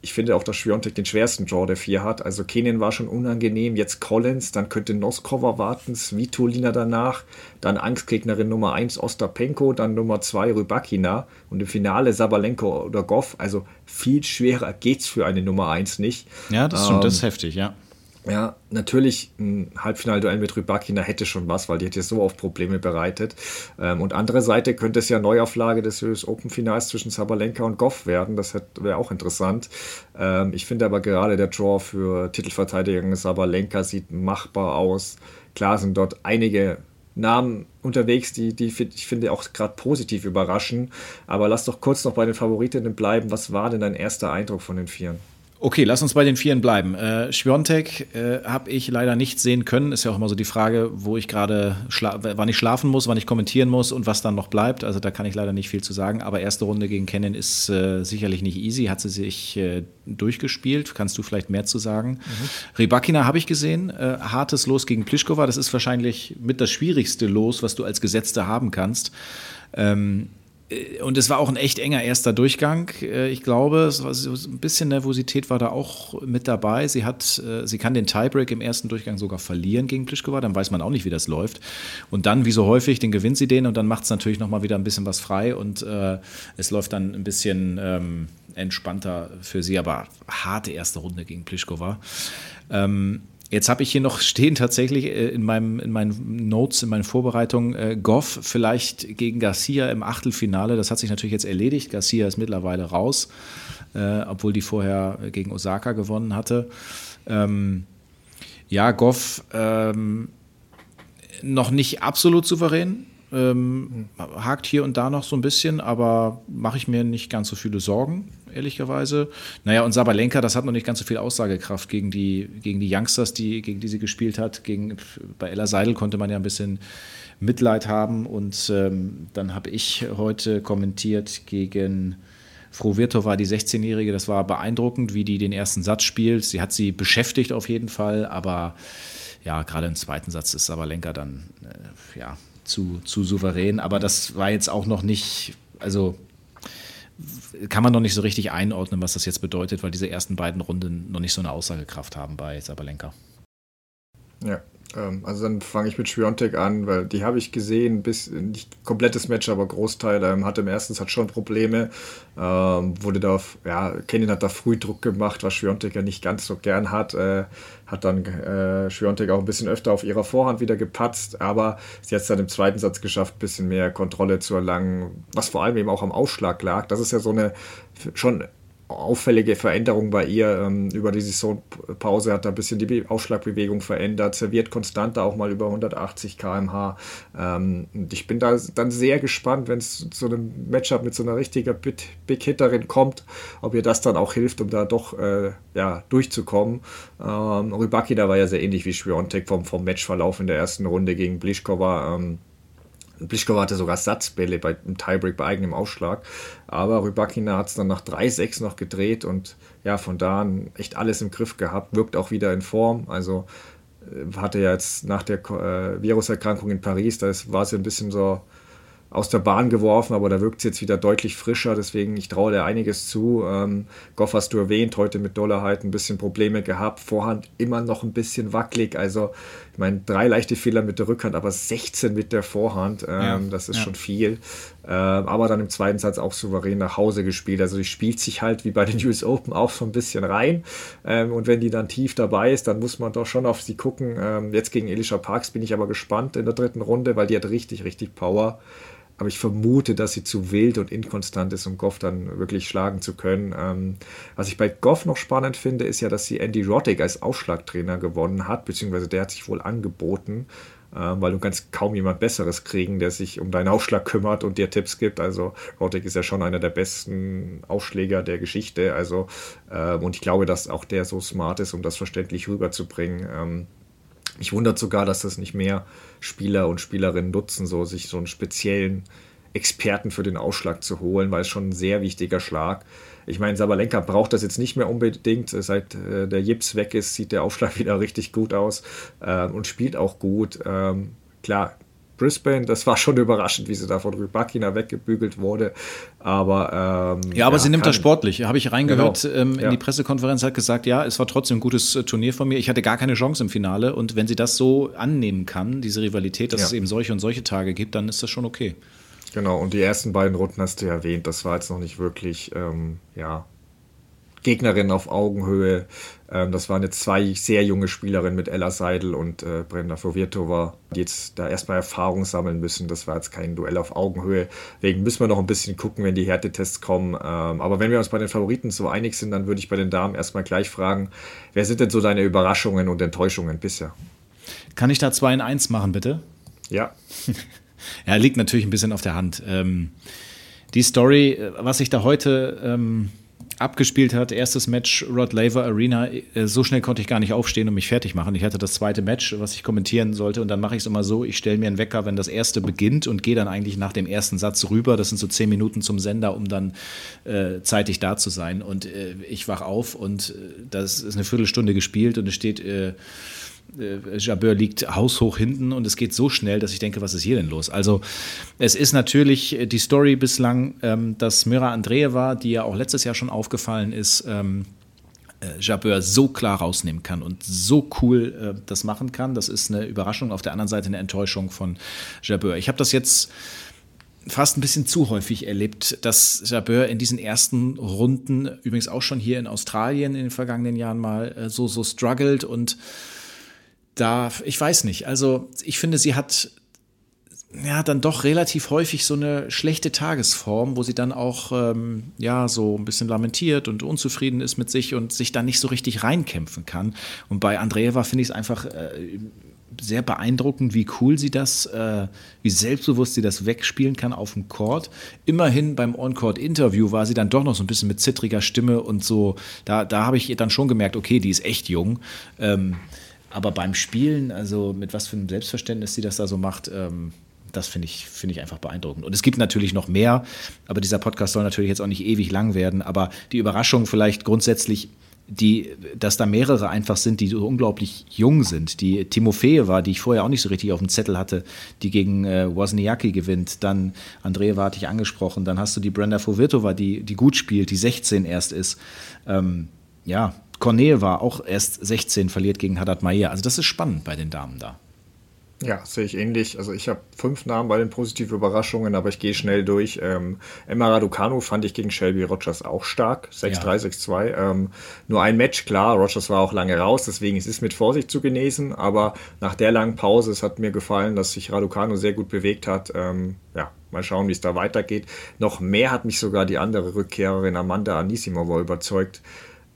Ich finde auch, dass Schwiontek den schwersten Draw der Vier hat. Also Kenin war schon unangenehm, jetzt Collins, dann könnte Noskova warten, Svitolina danach, dann Angstgegnerin Nummer 1 Ostapenko, dann Nummer 2 Rybakina und im Finale Sabalenko oder Goff. Also viel schwerer geht's für eine Nummer 1 nicht. Ja, das, ähm, das ist heftig, ja. Ja, natürlich ein Halbfinalduell mit Rybakina hätte schon was, weil die hätte so oft Probleme bereitet. Ähm, und andere Seite könnte es ja Neuauflage des US Open Finals zwischen Sabalenka und Goff werden. Das wäre auch interessant. Ähm, ich finde aber gerade der Draw für Titelverteidigung Sabalenka sieht machbar aus. Klar sind dort einige Namen unterwegs, die, die ich finde auch gerade positiv überraschen. Aber lass doch kurz noch bei den Favoritinnen bleiben. Was war denn dein erster Eindruck von den Vieren? Okay, lass uns bei den Vieren bleiben. Äh, Schwiontek äh, habe ich leider nicht sehen können. Ist ja auch immer so die Frage, wo ich gerade, wann ich schlafen muss, wann ich kommentieren muss und was dann noch bleibt. Also da kann ich leider nicht viel zu sagen. Aber erste Runde gegen Kennen ist äh, sicherlich nicht easy. Hat sie sich äh, durchgespielt. Kannst du vielleicht mehr zu sagen? Mhm. Rybakina habe ich gesehen. Äh, hartes Los gegen Plischkova. Das ist wahrscheinlich mit das schwierigste Los, was du als Gesetzte haben kannst. Ähm, äh, und es war auch ein echt enger erster Durchgang. Äh, ich glaube, es war so ein bisschen Nervosität war da auch mit dabei. Sie hat, äh, sie kann den Tiebreak im ersten Durchgang sogar verlieren gegen Plischkova, dann weiß man auch nicht, wie das läuft. Und dann, wie so häufig, den gewinnt sie den und dann macht es natürlich nochmal wieder ein bisschen was frei und äh, es läuft dann ein bisschen ähm, entspannter für sie, aber harte erste Runde gegen Plischkova. Ähm, Jetzt habe ich hier noch stehen tatsächlich äh, in, meinem, in meinen Notes, in meinen Vorbereitungen, äh, Goff vielleicht gegen Garcia im Achtelfinale. Das hat sich natürlich jetzt erledigt. Garcia ist mittlerweile raus, äh, obwohl die vorher gegen Osaka gewonnen hatte. Ähm, ja, Goff ähm, noch nicht absolut souverän. Ähm, hakt hier und da noch so ein bisschen, aber mache ich mir nicht ganz so viele Sorgen ehrlicherweise. Naja, und Sabalenka, das hat noch nicht ganz so viel Aussagekraft gegen die, gegen die Youngsters, die, gegen die sie gespielt hat. Gegen, bei Ella Seidel konnte man ja ein bisschen Mitleid haben. Und ähm, dann habe ich heute kommentiert gegen Frau Virtova, die 16-Jährige. Das war beeindruckend, wie die den ersten Satz spielt. Sie hat sie beschäftigt auf jeden Fall, aber ja, gerade im zweiten Satz ist Sabalenka dann äh, ja, zu, zu souverän. Aber das war jetzt auch noch nicht, also kann man noch nicht so richtig einordnen, was das jetzt bedeutet, weil diese ersten beiden Runden noch nicht so eine Aussagekraft haben bei Sabalenka. Ja, ähm, also dann fange ich mit Schwiontek an, weil die habe ich gesehen, bis nicht komplettes Match, aber Großteil ähm, hatte im ersten Satz schon Probleme. Ähm, wurde da, ja, Kenin hat da früh Druck gemacht, was Schwiontek ja nicht ganz so gern hat. Äh, hat dann äh, Schwiontek auch ein bisschen öfter auf ihrer Vorhand wieder gepatzt, aber sie hat es dann im zweiten Satz geschafft, ein bisschen mehr Kontrolle zu erlangen, was vor allem eben auch am Ausschlag lag. Das ist ja so eine schon auffällige Veränderung bei ihr. Ähm, über die Saisonpause hat er ein bisschen die Aufschlagbewegung verändert, serviert konstanter auch mal über 180 km/h. Ähm, und ich bin da dann sehr gespannt, wenn es zu einem Matchup mit so einer richtigen Big Hitterin kommt, ob ihr das dann auch hilft, um da doch äh, ja, durchzukommen. Ähm, Rybaki, da war ja sehr ähnlich wie Schwiontek vom, vom Matchverlauf in der ersten Runde gegen Blischkova. Pliskova hatte sogar Satzbälle bei, im Tiebreak bei eigenem Aufschlag. Aber Rybakina hat es dann nach 3-6 noch gedreht und ja, von da an echt alles im Griff gehabt, wirkt auch wieder in Form. Also äh, hatte ja jetzt nach der äh, Viruserkrankung in Paris, da war sie ein bisschen so aus der Bahn geworfen, aber da wirkt es jetzt wieder deutlich frischer, deswegen ich traue dir einiges zu. Ähm, Goff hast du erwähnt, heute mit Dollarheit ein bisschen Probleme gehabt, Vorhand immer noch ein bisschen wackelig, also ich meine, drei leichte Fehler mit der Rückhand, aber 16 mit der Vorhand, ähm, ja, das ist ja. schon viel. Ähm, aber dann im zweiten Satz auch souverän nach Hause gespielt, also die spielt sich halt wie bei den US Open auch so ein bisschen rein ähm, und wenn die dann tief dabei ist, dann muss man doch schon auf sie gucken. Ähm, jetzt gegen Elisha Parks bin ich aber gespannt in der dritten Runde, weil die hat richtig, richtig Power aber ich vermute, dass sie zu wild und inkonstant ist, um Goff dann wirklich schlagen zu können. Was ich bei Goff noch spannend finde, ist ja, dass sie Andy Roddick als Aufschlagtrainer gewonnen hat, beziehungsweise der hat sich wohl angeboten, weil du kannst kaum jemand Besseres kriegen, der sich um deinen Aufschlag kümmert und dir Tipps gibt. Also Roddick ist ja schon einer der besten Aufschläger der Geschichte. Also äh, und ich glaube, dass auch der so smart ist, um das verständlich rüberzubringen. Ähm, mich wundert sogar, dass das nicht mehr Spieler und Spielerinnen nutzen, so sich so einen speziellen Experten für den Ausschlag zu holen, weil es schon ein sehr wichtiger Schlag. Ich meine, Sabalenka braucht das jetzt nicht mehr unbedingt. Seit äh, der Jips weg ist, sieht der Aufschlag wieder richtig gut aus äh, und spielt auch gut. Ähm, klar, Brisbane, das war schon überraschend, wie sie da von Rybakina weggebügelt wurde. Aber ähm, ja, aber ja, sie nimmt das sportlich. Habe ich reingehört genau. ähm, in ja. die Pressekonferenz, hat gesagt, ja, es war trotzdem ein gutes äh, Turnier von mir. Ich hatte gar keine Chance im Finale und wenn sie das so annehmen kann, diese Rivalität, dass ja. es eben solche und solche Tage gibt, dann ist das schon okay. Genau, und die ersten beiden Runden hast du ja erwähnt, das war jetzt noch nicht wirklich, ähm, ja, Gegnerin auf Augenhöhe. Ähm, das waren jetzt zwei sehr junge Spielerinnen mit Ella Seidel und äh, Brenda Fovirtova, die jetzt da erstmal Erfahrung sammeln müssen. Das war jetzt kein Duell auf Augenhöhe. Deswegen müssen wir noch ein bisschen gucken, wenn die Härtetests kommen. Ähm, aber wenn wir uns bei den Favoriten so einig sind, dann würde ich bei den Damen erstmal gleich fragen, wer sind denn so deine Überraschungen und Enttäuschungen bisher? Kann ich da 2 in 1 machen, bitte? Ja. ja, liegt natürlich ein bisschen auf der Hand. Ähm, die Story, äh, was ich da heute ähm, abgespielt hat. Erstes Match Rod Laver Arena. Äh, so schnell konnte ich gar nicht aufstehen und mich fertig machen. Ich hatte das zweite Match, was ich kommentieren sollte. Und dann mache ich es immer so: Ich stelle mir einen Wecker, wenn das erste beginnt und gehe dann eigentlich nach dem ersten Satz rüber. Das sind so zehn Minuten zum Sender, um dann äh, zeitig da zu sein. Und äh, ich wach auf und äh, das ist eine Viertelstunde gespielt und es steht äh, äh, Jabeur liegt haushoch hinten und es geht so schnell, dass ich denke, was ist hier denn los? Also es ist natürlich die Story bislang, ähm, dass Mira Andreeva, die ja auch letztes Jahr schon aufgefallen ist, ähm, äh, Jabeur so klar rausnehmen kann und so cool äh, das machen kann. Das ist eine Überraschung, auf der anderen Seite eine Enttäuschung von Jabeur. Ich habe das jetzt fast ein bisschen zu häufig erlebt, dass Jabeur in diesen ersten Runden, übrigens auch schon hier in Australien in den vergangenen Jahren mal äh, so, so struggelt und da, ich weiß nicht. Also ich finde, sie hat ja dann doch relativ häufig so eine schlechte Tagesform, wo sie dann auch ähm, ja so ein bisschen lamentiert und unzufrieden ist mit sich und sich dann nicht so richtig reinkämpfen kann. Und bei Andrea finde ich es einfach äh, sehr beeindruckend, wie cool sie das, äh, wie selbstbewusst sie das wegspielen kann auf dem Court. Immerhin beim On-Court-Interview war sie dann doch noch so ein bisschen mit zittriger Stimme und so. Da, da habe ich dann schon gemerkt, okay, die ist echt jung. Ähm, aber beim Spielen, also mit was für einem Selbstverständnis sie das da so macht, ähm, das finde ich, find ich einfach beeindruckend. Und es gibt natürlich noch mehr, aber dieser Podcast soll natürlich jetzt auch nicht ewig lang werden. Aber die Überraschung vielleicht grundsätzlich, die, dass da mehrere einfach sind, die so unglaublich jung sind. Die Timofeje war, die ich vorher auch nicht so richtig auf dem Zettel hatte, die gegen äh, Wozniacki gewinnt. Dann Andrea war hatte ich angesprochen. Dann hast du die Brenda Fovirtova, die, die gut spielt, die 16 erst ist. Ähm, ja, Cornel war auch erst 16, verliert gegen Haddad Maia. Also das ist spannend bei den Damen da. Ja, sehe ich ähnlich. Also ich habe fünf Namen bei den positiven Überraschungen, aber ich gehe schnell durch. Ähm, Emma Raducanu fand ich gegen Shelby Rogers auch stark. 6-3, ja. 6-2. Ähm, nur ein Match, klar. Rogers war auch lange raus, deswegen ist es mit Vorsicht zu genesen. Aber nach der langen Pause, es hat mir gefallen, dass sich Raducanu sehr gut bewegt hat. Ähm, ja, mal schauen, wie es da weitergeht. Noch mehr hat mich sogar die andere Rückkehrerin Amanda Anisimova überzeugt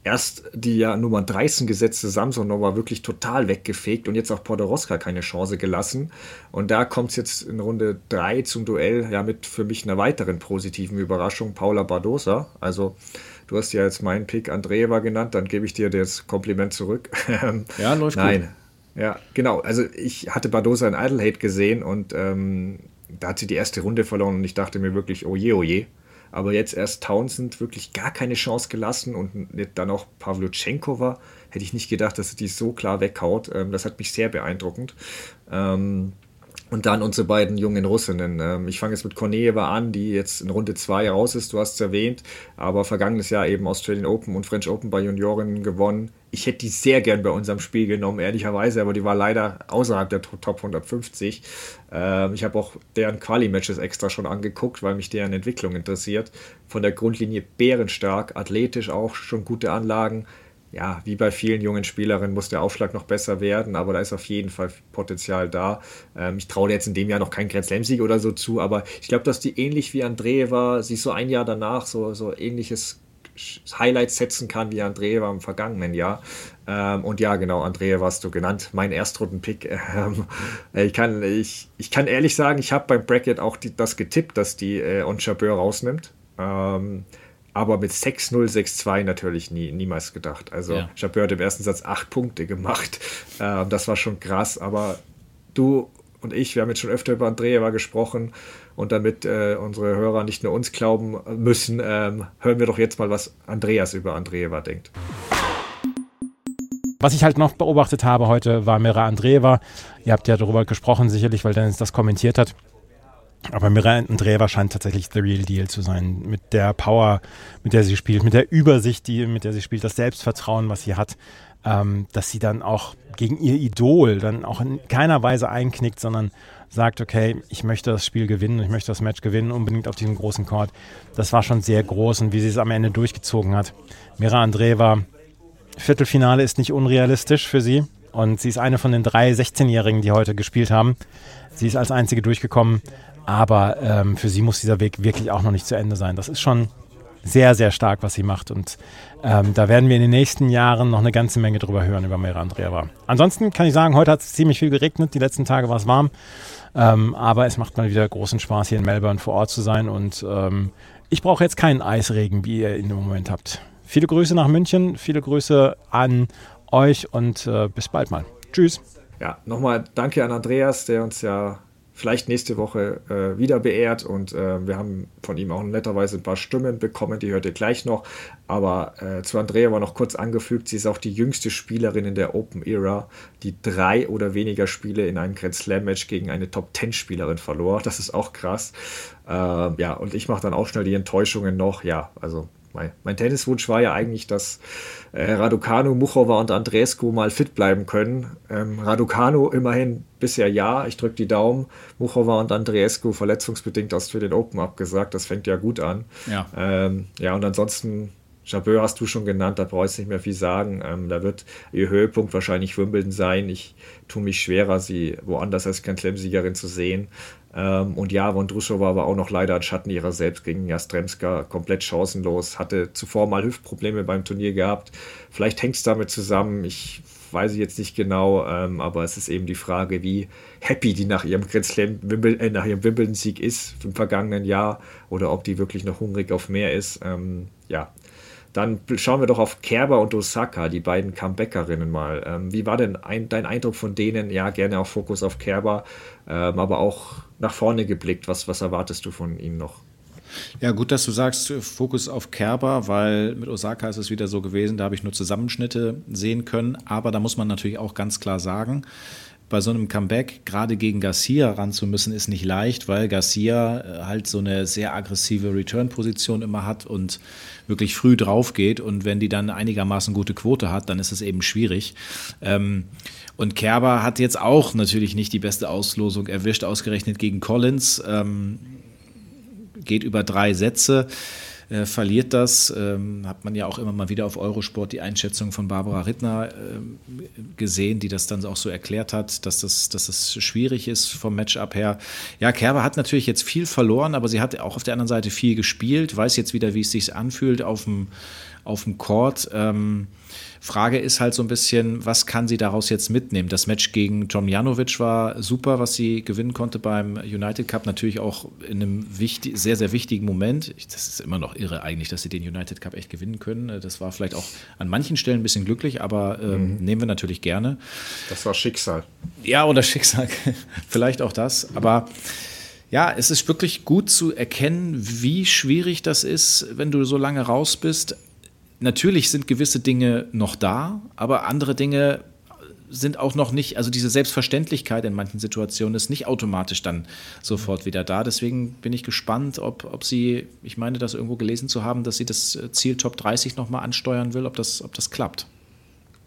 erst die ja Nummer 13 gesetzte Samsonova wirklich total weggefegt und jetzt auch Podoroska keine Chance gelassen. Und da kommt es jetzt in Runde 3 zum Duell ja mit für mich einer weiteren positiven Überraschung, Paula Bardosa. Also du hast ja jetzt meinen Pick Andreeva genannt, dann gebe ich dir das Kompliment zurück. ja, läuft Nein. Gut. Ja, genau. Also ich hatte Bardosa in Idlehead gesehen und ähm, da hat sie die erste Runde verloren und ich dachte mir wirklich, oh je, oh je. Aber jetzt erst Townsend wirklich gar keine Chance gelassen und dann auch Pavlyuchenkova. Hätte ich nicht gedacht, dass sie die so klar weghaut. Ähm, das hat mich sehr beeindruckend. Ähm, und dann unsere beiden jungen Russinnen. Ähm, ich fange jetzt mit Kornejeva an, die jetzt in Runde 2 raus ist, du hast es erwähnt, aber vergangenes Jahr eben Australian Open und French Open bei Juniorinnen gewonnen. Ich hätte die sehr gern bei unserem Spiel genommen, ehrlicherweise, aber die war leider außerhalb der Top 150. Ähm, ich habe auch deren Quali-Matches extra schon angeguckt, weil mich deren Entwicklung interessiert. Von der Grundlinie bärenstark, athletisch auch schon gute Anlagen ja, wie bei vielen jungen Spielerinnen muss der Aufschlag noch besser werden, aber da ist auf jeden Fall Potenzial da. Ähm, ich traue jetzt in dem Jahr noch keinen Grand Slam-Sieg oder so zu, aber ich glaube, dass die ähnlich wie André war, sich so ein Jahr danach so, so ähnliches Highlights setzen kann wie André war im vergangenen Jahr. Ähm, und ja, genau, André warst du genannt, mein Erstrunden-Pick. Ähm, ich, kann, ich, ich kann ehrlich sagen, ich habe beim Bracket auch die, das getippt, dass die äh, Onchapeur rausnimmt. Ähm, aber mit 6-0, 6-2 natürlich nie, niemals gedacht. Also ja. Jabeur hat im ersten Satz acht Punkte gemacht. Äh, das war schon krass. Aber du und ich, wir haben jetzt schon öfter über Andrea gesprochen und damit äh, unsere Hörer nicht nur uns glauben müssen, ähm, hören wir doch jetzt mal, was Andreas über Andreeva denkt. Was ich halt noch beobachtet habe heute, war Mira Andreeva. Ihr habt ja darüber gesprochen, sicherlich, weil Dennis das kommentiert hat. Aber Miranda Andreeva scheint tatsächlich the real deal zu sein. Mit der Power, mit der sie spielt, mit der Übersicht, die, mit der sie spielt, das Selbstvertrauen, was sie hat, ähm, dass sie dann auch gegen ihr Idol dann auch in keiner Weise einknickt, sondern sagt, okay, ich möchte das Spiel gewinnen, ich möchte das Match gewinnen, unbedingt auf diesem großen Court. Das war schon sehr groß und wie sie es am Ende durchgezogen hat. Mira Andreeva, Viertelfinale ist nicht unrealistisch für sie und sie ist eine von den drei 16-Jährigen, die heute gespielt haben. Sie ist als einzige durchgekommen. Aber ähm, für sie muss dieser Weg wirklich auch noch nicht zu Ende sein. Das ist schon sehr, sehr stark, was sie macht. Und ähm, da werden wir in den nächsten Jahren noch eine ganze Menge drüber hören, über Mera Andreeva. Ansonsten kann ich sagen, heute hat es ziemlich viel geregnet. Die letzten Tage war es warm. Ähm, aber es macht mal wieder großen Spaß, hier in Melbourne vor Ort zu sein. Und ähm, ich brauche jetzt keinen Eisregen, wie ihr ihn im Moment habt. Viele Grüße nach München, viele Grüße an euch und äh, bis bald mal. Tschüss. Ja, nochmal danke an Andreas, der uns ja vielleicht nächste Woche äh, wieder beehrt und äh, wir haben von ihm auch netterweise ein paar Stimmen bekommen, die hört ihr gleich noch. Aber äh, zu Andrea war noch kurz angefügt, sie ist auch die jüngste Spielerin in der Open Era, die drei oder weniger Spiele in einem Grand Slam Match gegen eine Top Ten Spielerin verlor. Das ist auch krass. Ähm, ja, und ich mache dann auch schnell die Enttäuschungen noch. Ja, also mein, mein Tenniswunsch war ja eigentlich, dass äh, Raducanu, Muchova und Andrescu mal fit bleiben können. Ähm, Raducanu immerhin bisher ja, ich drücke die Daumen. Muchova und Andrescu verletzungsbedingt aus für den Open abgesagt, das fängt ja gut an. Ja, ähm, ja und ansonsten Jabeur hast du schon genannt, da brauchst du nicht mehr viel sagen. Ähm, da wird ihr Höhepunkt wahrscheinlich Wimbledon sein. Ich tue mich schwerer, sie woanders als Grand Slam-Siegerin zu sehen. Ähm, und ja, Vondrushova war auch noch leider ein Schatten ihrer selbst gegen Jastremska, komplett chancenlos, hatte zuvor mal Hüftprobleme beim Turnier gehabt. Vielleicht hängt es damit zusammen, ich weiß jetzt nicht genau, ähm, aber es ist eben die Frage, wie happy die nach ihrem Grand Slam, Wimbledon, äh, nach ihrem Wimbledon-Sieg ist im vergangenen Jahr oder ob die wirklich noch hungrig auf mehr ist. Ähm, ja, dann schauen wir doch auf Kerber und Osaka, die beiden Comebackerinnen mal. Ähm, wie war denn ein, dein Eindruck von denen? Ja, gerne auch Fokus auf Kerber, ähm, aber auch nach vorne geblickt. Was, was erwartest du von ihnen noch? Ja, gut, dass du sagst, Fokus auf Kerber, weil mit Osaka ist es wieder so gewesen, da habe ich nur Zusammenschnitte sehen können. Aber da muss man natürlich auch ganz klar sagen, bei so einem Comeback gerade gegen Garcia ran zu müssen, ist nicht leicht, weil Garcia äh, halt so eine sehr aggressive Return-Position immer hat und wirklich früh drauf geht. Und wenn die dann einigermaßen gute Quote hat, dann ist es eben schwierig. Ähm, und Kerber hat jetzt auch natürlich nicht die beste Auslosung erwischt, ausgerechnet gegen Collins. Ähm, geht über drei Sätze. Äh, verliert das. Ähm, hat man ja auch immer mal wieder auf Eurosport die Einschätzung von Barbara Rittner äh, gesehen, die das dann auch so erklärt hat, dass das, dass das schwierig ist vom Matchup her. Ja, Kerber hat natürlich jetzt viel verloren, aber sie hat auch auf der anderen Seite viel gespielt, weiß jetzt wieder, wie es sich anfühlt auf dem, auf dem Court. Ähm, Frage ist halt so ein bisschen, was kann sie daraus jetzt mitnehmen? Das Match gegen Tomjanovic war super, was sie gewinnen konnte beim United Cup. Natürlich auch in einem wichtig, sehr, sehr wichtigen Moment. Das ist immer noch irre eigentlich, dass sie den United Cup echt gewinnen können. Das war vielleicht auch an manchen Stellen ein bisschen glücklich, aber ähm, mhm. nehmen wir natürlich gerne. Das war Schicksal. Ja, oder Schicksal. vielleicht auch das. Aber Ja, es ist wirklich gut zu erkennen, wie schwierig das ist, wenn du so lange raus bist. Natürlich sind gewisse Dinge noch da, aber andere Dinge sind auch noch nicht, also diese Selbstverständlichkeit in manchen Situationen ist nicht automatisch dann sofort wieder da. Deswegen bin ich gespannt, ob, ob sie, ich meine, das irgendwo gelesen zu haben, dass sie das Ziel Top 30 nochmal ansteuern will, ob das, ob das klappt.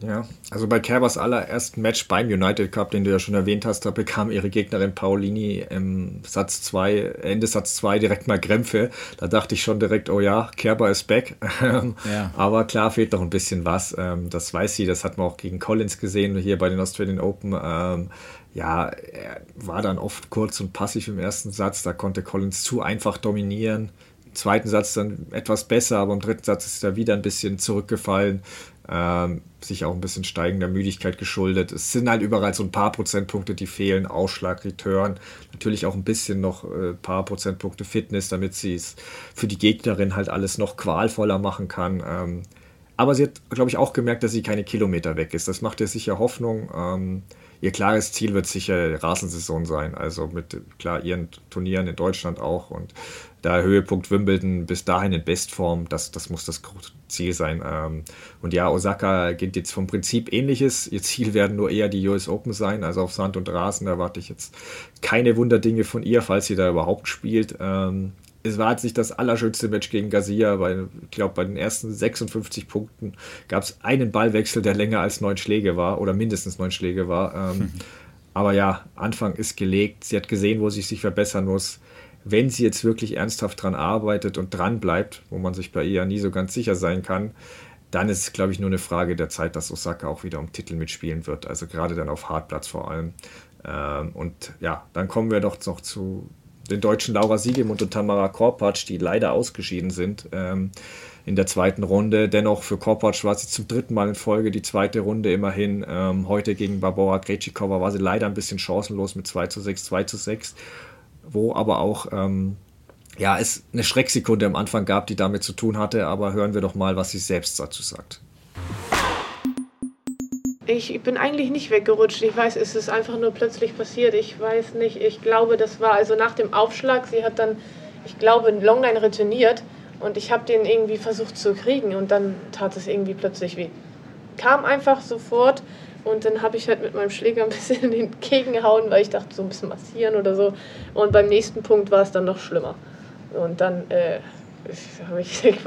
Ja, also bei Kerbers allerersten Match beim United Cup, den du ja schon erwähnt hast, da bekam ihre Gegnerin Paulini im Satz 2, Ende Satz 2 direkt mal Krämpfe. Da dachte ich schon direkt, oh ja, Kerber ist back. ja. Aber klar fehlt noch ein bisschen was. Ähm, das weiß sie, das hat man auch gegen Collins gesehen, hier bei den Australian Open. Ähm, ja, er war dann oft kurz und passiv im ersten Satz, da konnte Collins zu einfach dominieren. Im zweiten Satz dann etwas besser, aber im dritten Satz ist er wieder ein bisschen zurückgefallen ähm, sich auch ein bisschen steigender Müdigkeit geschuldet. Es sind halt überall so ein paar Prozentpunkte, die fehlen. Ausschlag, Return, natürlich auch ein bisschen noch ein äh, paar Prozentpunkte Fitness, damit sie es für die Gegnerin halt alles noch qualvoller machen kann. Ähm, aber sie hat, glaube ich, auch gemerkt, dass sie keine Kilometer weg ist. Das macht ihr sicher Hoffnung. Ähm, ihr klares Ziel wird sicher Rasensaison sein. Also mit klar ihren Turnieren in Deutschland auch und der Höhepunkt Wimbledon bis dahin in Bestform, das, das muss das Ziel sein. Ähm, und ja, Osaka geht jetzt vom Prinzip ähnliches. Ihr Ziel werden nur eher die US Open sein, also auf Sand und Rasen erwarte ich jetzt keine Wunderdinge von ihr, falls sie da überhaupt spielt. Ähm, es war jetzt nicht das allerschönste Match gegen Garcia, weil ich glaube, bei den ersten 56 Punkten gab es einen Ballwechsel, der länger als neun Schläge war oder mindestens neun Schläge war. Ähm, aber ja, Anfang ist gelegt. Sie hat gesehen, wo sie sich verbessern muss. Wenn sie jetzt wirklich ernsthaft dran arbeitet und dran bleibt, wo man sich bei ihr nie so ganz sicher sein kann, dann ist es, glaube ich, nur eine Frage der Zeit, dass Osaka auch wieder um Titel mitspielen wird. Also gerade dann auf Hartplatz vor allem. Ähm, und ja, dann kommen wir doch noch zu den deutschen Laura Siegemund und Tamara Korpatsch, die leider ausgeschieden sind ähm, in der zweiten Runde. Dennoch für Korpatsch war sie zum dritten Mal in Folge die zweite Runde immerhin. Ähm, heute gegen Barbara Krejcikova war sie leider ein bisschen chancenlos mit 2 zu 6, 2 zu 6, wo aber auch ähm, ja, es eine Schrecksekunde am Anfang gab, die damit zu tun hatte. Aber hören wir doch mal, was sie selbst dazu sagt. Ich bin eigentlich nicht weggerutscht. Ich weiß, es ist einfach nur plötzlich passiert. Ich weiß nicht. Ich glaube, das war also nach dem Aufschlag. Sie hat dann, ich glaube, Longline retourniert und ich habe den irgendwie versucht zu kriegen und dann tat es irgendwie plötzlich weh. Kam einfach sofort und dann habe ich halt mit meinem Schläger ein bisschen entgegengehauen, weil ich dachte, so ein bisschen massieren oder so. Und beim nächsten Punkt war es dann noch schlimmer. Und dann äh, habe ich, ich,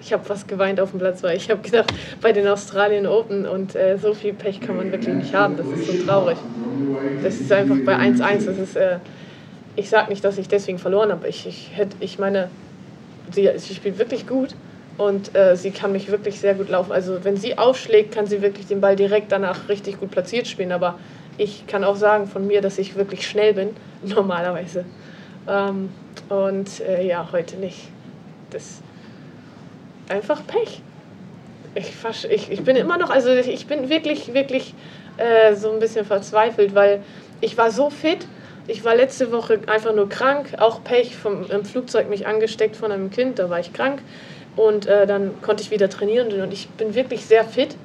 ich habe fast geweint auf dem Platz, weil ich habe gedacht, bei den Australien Open und äh, so viel Pech kann man wirklich nicht haben. Das ist so traurig. Das ist einfach bei 1-1. Das ist, äh, ich sage nicht, dass ich deswegen verloren habe. Ich, ich, ich meine, sie, sie spielt wirklich gut und äh, sie kann mich wirklich sehr gut laufen. Also wenn sie aufschlägt, kann sie wirklich den Ball direkt danach richtig gut platziert spielen. Aber ich kann auch sagen von mir, dass ich wirklich schnell bin, normalerweise. Ähm, und äh, ja, heute nicht das einfach Pech. Ich, ich, ich bin immer noch, also ich bin wirklich, wirklich äh, so ein bisschen verzweifelt, weil ich war so fit. Ich war letzte Woche einfach nur krank, auch Pech vom im Flugzeug mich angesteckt von einem Kind, da war ich krank. Und äh, dann konnte ich wieder trainieren und ich bin wirklich sehr fit,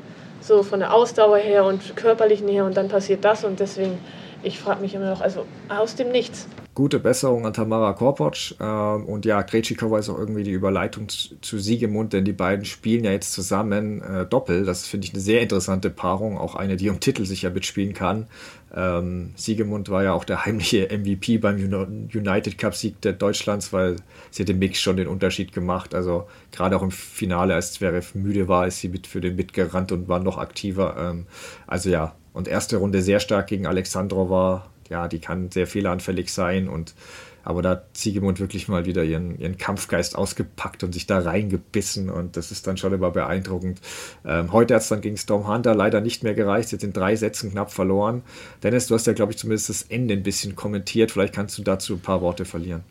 so von der Ausdauer her und körperlichen her. Und dann passiert das und deswegen, ich frage mich immer noch, also aus dem Nichts gute Besserung an Tamara Korpotsch. Ähm, und ja, Krejcikova ist auch irgendwie die Überleitung zu, zu Siegemund, denn die beiden spielen ja jetzt zusammen äh, Doppel. Das finde ich eine sehr interessante Paarung, auch eine, die um Titel sicher mitspielen kann. Ähm, Siegemund war ja auch der heimliche MVP beim United Cup Sieg der Deutschlands, weil sie hat im Mix schon den Unterschied gemacht. Also gerade auch im Finale, als Zverev müde war, ist sie mit für den mitgerannt und war noch aktiver. Ähm, also ja, und erste Runde sehr stark gegen Alexandrova, ja, die kann sehr fehleranfällig sein und aber da hat Siegemund wirklich mal wieder ihren, ihren Kampfgeist ausgepackt und sich da reingebissen und das ist dann schon immer beeindruckend. Ähm, heute hat es dann gegen Storm Hunter leider nicht mehr gereicht, hat in drei Sätzen knapp verloren. Dennis, du hast ja, glaube ich, zumindest das Ende ein bisschen kommentiert. Vielleicht kannst du dazu ein paar Worte verlieren.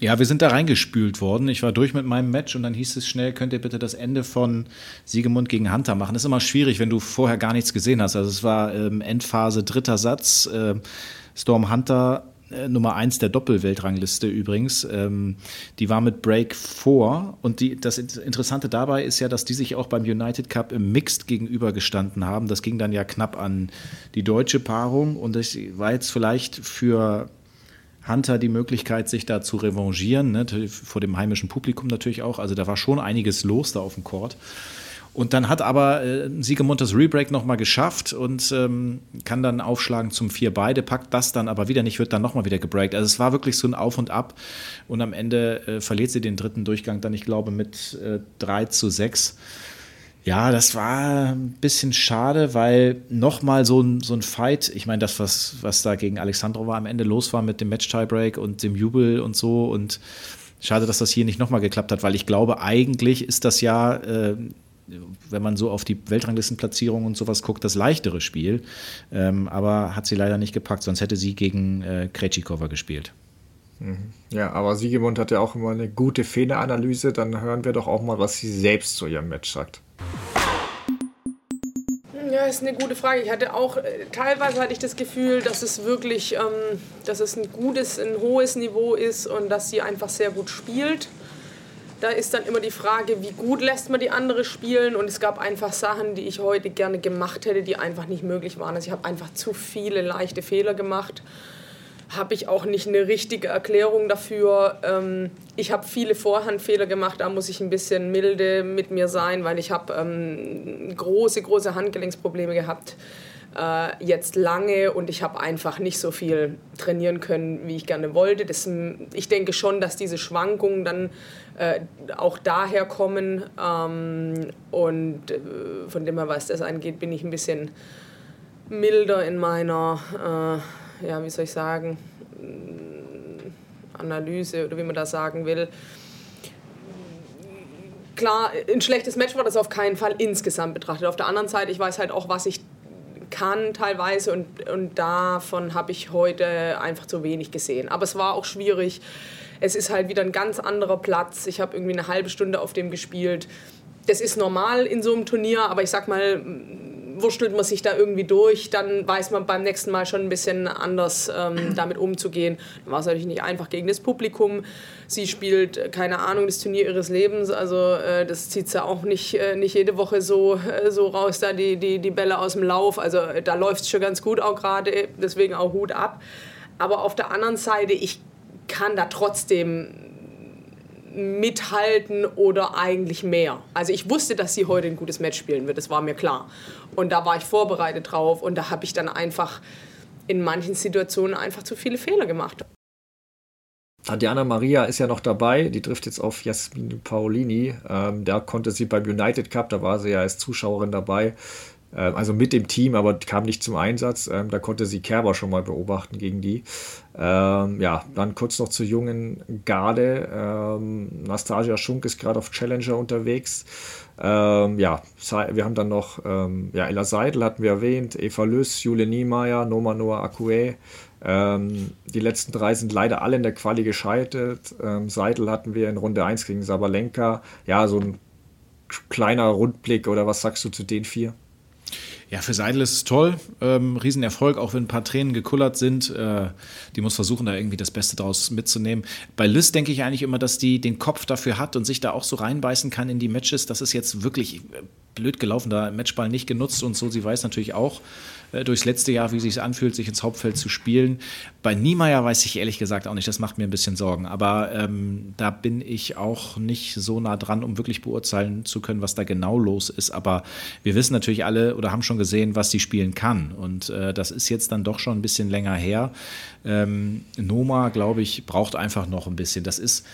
Ja, wir sind da reingespült worden. Ich war durch mit meinem Match und dann hieß es schnell, könnt ihr bitte das Ende von Siegemund gegen Hunter machen. Das ist immer schwierig, wenn du vorher gar nichts gesehen hast. Also es war ähm, Endphase dritter Satz. Äh, Storm Hunter Nummer 1 der Doppelweltrangliste übrigens. Ähm, die war mit Break vor. Und die, das Interessante dabei ist ja, dass die sich auch beim United Cup im Mixed gegenübergestanden haben. Das ging dann ja knapp an die deutsche Paarung. Und das war jetzt vielleicht für Hunter die Möglichkeit, sich da zu revanchieren, ne? vor dem heimischen Publikum natürlich auch. Also da war schon einiges los da auf dem Court. Und dann hat aber äh, Siegemund das Rebreak nochmal geschafft und ähm, kann dann aufschlagen zum 4 beide, packt das dann aber wieder nicht, wird dann nochmal wieder gebreakt. Also es war wirklich so ein Auf und Ab und am Ende äh, verliert sie den dritten Durchgang dann, ich glaube, mit äh, 3 zu 6. Ja, das war ein bisschen schade, weil nochmal so ein, so ein Fight, ich meine, das, was, was da gegen Alexandrova am Ende los war mit dem Match-Tiebreak und dem Jubel und so und Schade, dass das hier nicht nochmal geklappt hat, weil ich glaube, eigentlich ist das ja äh, wenn man so auf die Weltranglistenplatzierung und sowas guckt, das leichtere Spiel. Ähm, aber hat sie leider nicht gepackt, sonst hätte sie gegen äh, Krejcikova gespielt. Mhm. Ja, aber Siegemund hat ja auch immer eine gute Fehleranalyse. Dann hören wir doch auch mal, was sie selbst zu ihrem Match sagt. Ja, ist eine gute Frage. Ich hatte auch, äh, teilweise hatte ich das Gefühl, dass es wirklich, ähm, dass es ein gutes, ein hohes Niveau ist und dass sie einfach sehr gut spielt. Da ist dann immer die Frage, wie gut lässt man die andere spielen. Und es gab einfach Sachen, die ich heute gerne gemacht hätte, die einfach nicht möglich waren. Also ich habe einfach zu viele leichte Fehler gemacht. Habe ich auch nicht eine richtige Erklärung dafür. Ähm, ich habe viele Vorhandfehler gemacht, da muss ich ein bisschen milde mit mir sein, weil ich habe ähm, große, große Handgelenksprobleme gehabt äh, jetzt lange und ich habe einfach nicht so viel trainieren können, wie ich gerne wollte. Das, ich denke schon, dass diese Schwankungen dann äh, auch daher kommen ähm, und äh, von dem her, was das angeht, bin ich ein bisschen milder in meiner, äh, ja, wie soll ich sagen, Analyse oder wie man das sagen will klar, ein schlechtes Match war das auf keinen Fall insgesamt betrachtet. Auf der anderen Seite, ich weiß halt auch, was ich kann teilweise und, und davon habe ich heute einfach zu wenig gesehen. Aber es war auch schwierig. Es ist halt wieder ein ganz anderer Platz. Ich habe irgendwie eine halbe Stunde auf dem gespielt. Das ist normal in so einem Turnier, aber ich sag mal, wurstelt man sich da irgendwie durch, dann weiß man beim nächsten Mal schon ein bisschen anders ähm, damit umzugehen. Dann war es natürlich nicht einfach gegen das Publikum. Sie spielt, keine Ahnung, das Turnier ihres Lebens, also äh, das zieht sie auch nicht, äh, nicht jede Woche so, äh, so raus, da die, die, die Bälle aus dem Lauf. Also äh, da läuft es schon ganz gut auch gerade, deswegen auch Hut ab. Aber auf der anderen Seite, ich kann da trotzdem mithalten oder eigentlich mehr. Also ich wusste, dass sie heute ein gutes Match spielen wird, das war mir klar. Und da war ich vorbereitet drauf und da habe ich dann einfach in manchen Situationen einfach zu viele Fehler gemacht. Tatjana Maria ist ja noch dabei, die trifft jetzt auf Jasmin Paolini. Ähm, da konnte sie beim United Cup, da war sie ja als Zuschauerin dabei, also mit dem Team, aber kam nicht zum Einsatz. Ähm, da konnte sie Kerber schon mal beobachten gegen die. Ähm, ja, dann kurz noch zur jungen Garde. Ähm, Nastasia Schunk ist gerade auf Challenger unterwegs. Ähm, ja, wir haben dann noch ähm, ja, Ella Seidel hatten wir erwähnt, Eva Lüss, Jule Niemeyer, Noma Noah Akue. die letzten drei sind leider alle in der Quali gescheitert. Seidel hatten wir in Runde 1 gegen Sabalenka. Ja, so ein kleiner Rundblick oder was sagst du zu den vier? Ja, für Seidel ist es toll. Ähm, Riesenerfolg, auch wenn ein paar Tränen gekullert sind. Äh, die muss versuchen, da irgendwie das Beste draus mitzunehmen. Bei Liz denke ich eigentlich immer, dass die den Kopf dafür hat und sich da auch so reinbeißen kann in die Matches. Das ist jetzt wirklich blöd gelaufen, da Matchball nicht genutzt und so. Sie weiß natürlich auch, äh, durchs letzte Jahr, wie sich anfühlt, sich ins Hauptfeld zu spielen. Bei Niemeyer weiß ich ehrlich gesagt auch nicht, das macht mir ein bisschen Sorgen. Aber ähm, da bin ich auch nicht so nah dran, um wirklich beurteilen zu können, was da genau los ist. Aber wir wissen natürlich alle oder haben schon gesehen, was sie spielen kann. Und äh, das ist jetzt dann doch schon ein bisschen länger her. Ähm, Noma, glaube ich, braucht einfach noch ein bisschen. Das ist,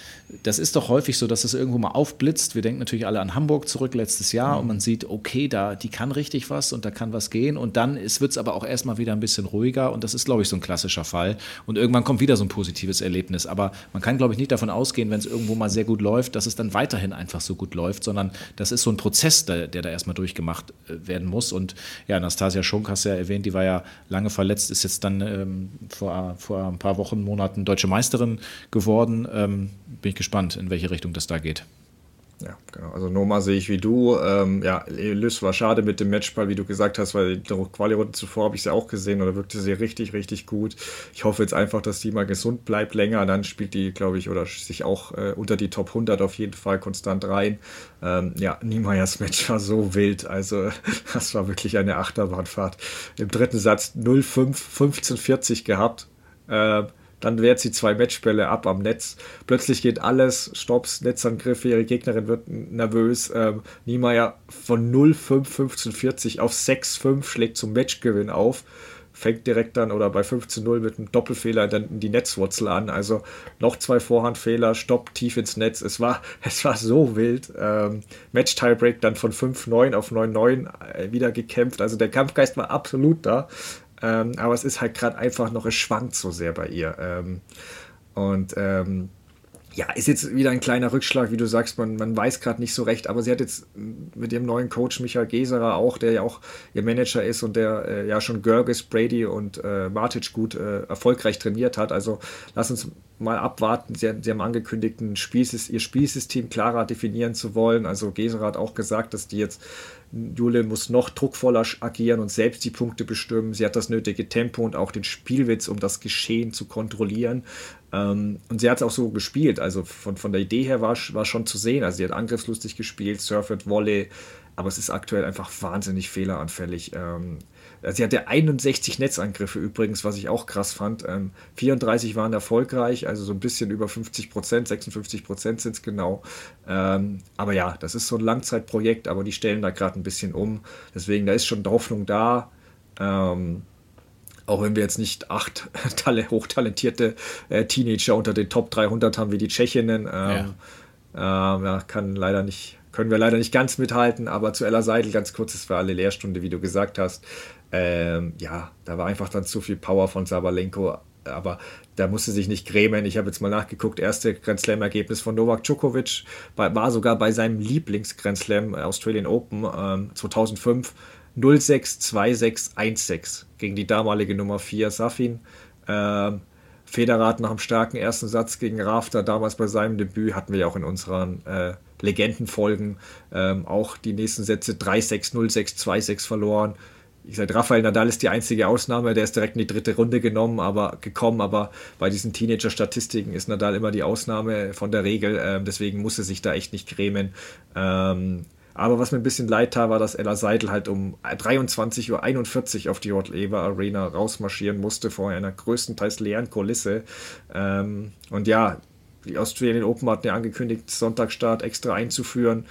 das ist doch häufig so, dass es irgendwo mal aufblitzt. Wir denken natürlich alle an Hamburg zurück letztes Jahr mhm. und man sieht, okay, da, die kann richtig was und da kann was gehen. Und dann wird es aber auch erstmal wieder ein bisschen ruhiger und das ist, glaube ich, so ein klassischer Fall. Und irgendwann kommt wieder so ein positives Erlebnis. Aber man kann, glaube ich, nicht davon ausgehen, wenn es irgendwo mal sehr gut läuft, dass es dann weiterhin einfach so gut läuft, sondern das ist so ein Prozess, der, der da erstmal durchgemacht äh, werden muss. Und ja, Anastasia Schunk hast du ja erwähnt, die war ja lange verletzt, ist jetzt dann ähm, vor vor ein paar Wochen, Monaten deutsche Meisterin geworden. Ähm, bin ich gespannt, in welche Richtung das da geht. Ja, genau. Also Noma sehe ich wie du. Ähm, ja, Lys war schade mit dem Matchball, wie du gesagt hast, weil die Quali-Runde zuvor habe ich sie auch gesehen da wirkte sie richtig, richtig gut. Ich hoffe jetzt einfach, dass die mal gesund bleibt länger. Dann spielt die, glaube ich, oder sich auch äh, unter die Top 100 auf jeden Fall konstant rein. Ähm, ja, Niemeyers Match war so wild. Also, das war wirklich eine Achterbahnfahrt. Im dritten Satz 0-5, 15-40 gehabt. Äh, dann wehrt sie zwei Matchbälle ab am Netz. Plötzlich geht alles, Stops, Netzangriffe, ihre Gegnerin wird nervös. Ähm, Niemeyer von 0-5, 15-40 auf 6-5 schlägt zum Matchgewinn auf fängt direkt dann oder bei 15-0 mit einem Doppelfehler dann die Netzwurzel an. Also noch zwei Vorhandfehler, Stopp tief ins Netz. Es war, es war so wild. Ähm, Match-Tiebreak dann von 5-9 auf 9-9 äh, wieder gekämpft. Also der Kampfgeist war absolut da. Ähm, aber es ist halt gerade einfach noch, es schwankt so sehr bei ihr. Ähm, und ähm, ja, ist jetzt wieder ein kleiner Rückschlag, wie du sagst, man, man weiß gerade nicht so recht, aber sie hat jetzt mit ihrem neuen Coach Michael Geserer auch, der ja auch ihr Manager ist und der äh, ja schon Görges, Brady und äh, Martic gut äh, erfolgreich trainiert hat. Also lass uns mal abwarten. Sie, sie haben angekündigt, ein Spielsystem, ihr Spielsystem klarer definieren zu wollen. Also Geserer hat auch gesagt, dass die jetzt Julian muss noch druckvoller agieren und selbst die Punkte bestimmen. Sie hat das nötige Tempo und auch den Spielwitz, um das Geschehen zu kontrollieren. Ähm, und sie hat es auch so gespielt. Also von, von der Idee her war, war schon zu sehen. Also sie hat angriffslustig gespielt, Surfet, Volley, aber es ist aktuell einfach wahnsinnig fehleranfällig. Ähm, sie hatte 61 Netzangriffe übrigens, was ich auch krass fand. Ähm, 34 waren erfolgreich, also so ein bisschen über 50 Prozent, 56 Prozent sind es genau. Ähm, aber ja, das ist so ein Langzeitprojekt, aber die stellen da gerade ein bisschen um. Deswegen, da ist schon Hoffnung da. Ähm, auch wenn wir jetzt nicht acht hochtalentierte äh, Teenager unter den Top 300 haben wie die Tschechinnen. Ähm, ja. Ähm, ja, kann leider nicht, können wir leider nicht ganz mithalten, aber zu Ella Seidel ganz kurz, es war alle Lehrstunde, wie du gesagt hast. Ähm, ja, da war einfach dann zu viel Power von Sabalenko, aber da musste sich nicht grämen. Ich habe jetzt mal nachgeguckt, erste Grand Slam-Ergebnis von Novak Djokovic war sogar bei seinem Lieblings-Grand Slam äh, Australian Open ähm, 2005 062616 gegen die damalige Nummer 4 Safin. Ähm, Federat nach einem starken ersten Satz gegen Rafter, damals bei seinem Debüt, hatten wir ja auch in unseren äh, Legendenfolgen ähm, auch die nächsten Sätze 3-6, 0-6, 2-6 verloren. Ich sage, Rafael Nadal ist die einzige Ausnahme, der ist direkt in die dritte Runde genommen, aber gekommen, aber bei diesen Teenager-Statistiken ist Nadal immer die Ausnahme von der Regel, ähm, deswegen muss er sich da echt nicht grämen. Ähm, aber was mir ein bisschen leid tat, war, dass Ella Seidel halt um 23.41 Uhr auf die Rod Laver Arena rausmarschieren musste vor einer größtenteils leeren Kulisse. Ähm, und ja, die Australian Open hatten ja angekündigt, Sonntagstart extra einzuführen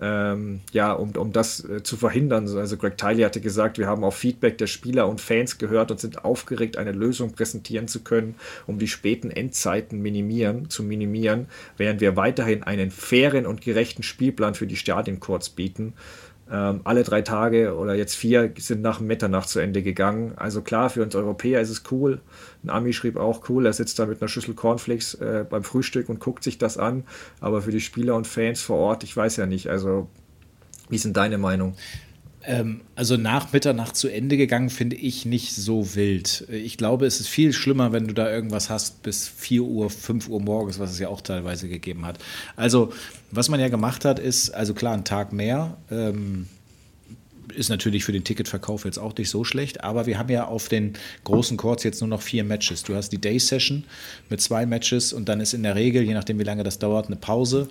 ähm, ja, um, um das äh, zu verhindern. Also Greg Tiley hatte gesagt, wir haben auf Feedback der Spieler und Fans gehört und sind aufgeregt, eine Lösung präsentieren zu können, um die späten Endzeiten minimieren, zu minimieren, während wir weiterhin einen fairen und gerechten Spielplan für die Stadien kurz bieten. Ähm, alle drei Tage oder jetzt vier sind nach Mitternacht zu Ende gegangen. Also klar, für uns Europäer ist es cool. Ein Ami schrieb auch cool, er sitzt da mit einer Schüssel Cornflakes äh, beim Frühstück und guckt sich das an. Aber für die Spieler und Fans vor Ort, ich weiß ja nicht. Also, wie sind deine Meinung? Ähm, also nach Mitternacht zu Ende gegangen, finde ich nicht so wild. Ich glaube, es ist viel schlimmer, wenn du da irgendwas hast bis 4 Uhr, 5 Uhr morgens, was es ja auch teilweise gegeben hat. Also, was man ja gemacht hat, ist, also klar, ein Tag mehr. Ähm, ist natürlich für den Ticketverkauf jetzt auch nicht so schlecht, aber wir haben ja auf den großen Courts jetzt nur noch vier Matches. Du hast die Day Session mit zwei Matches und dann ist in der Regel, je nachdem wie lange das dauert, eine Pause,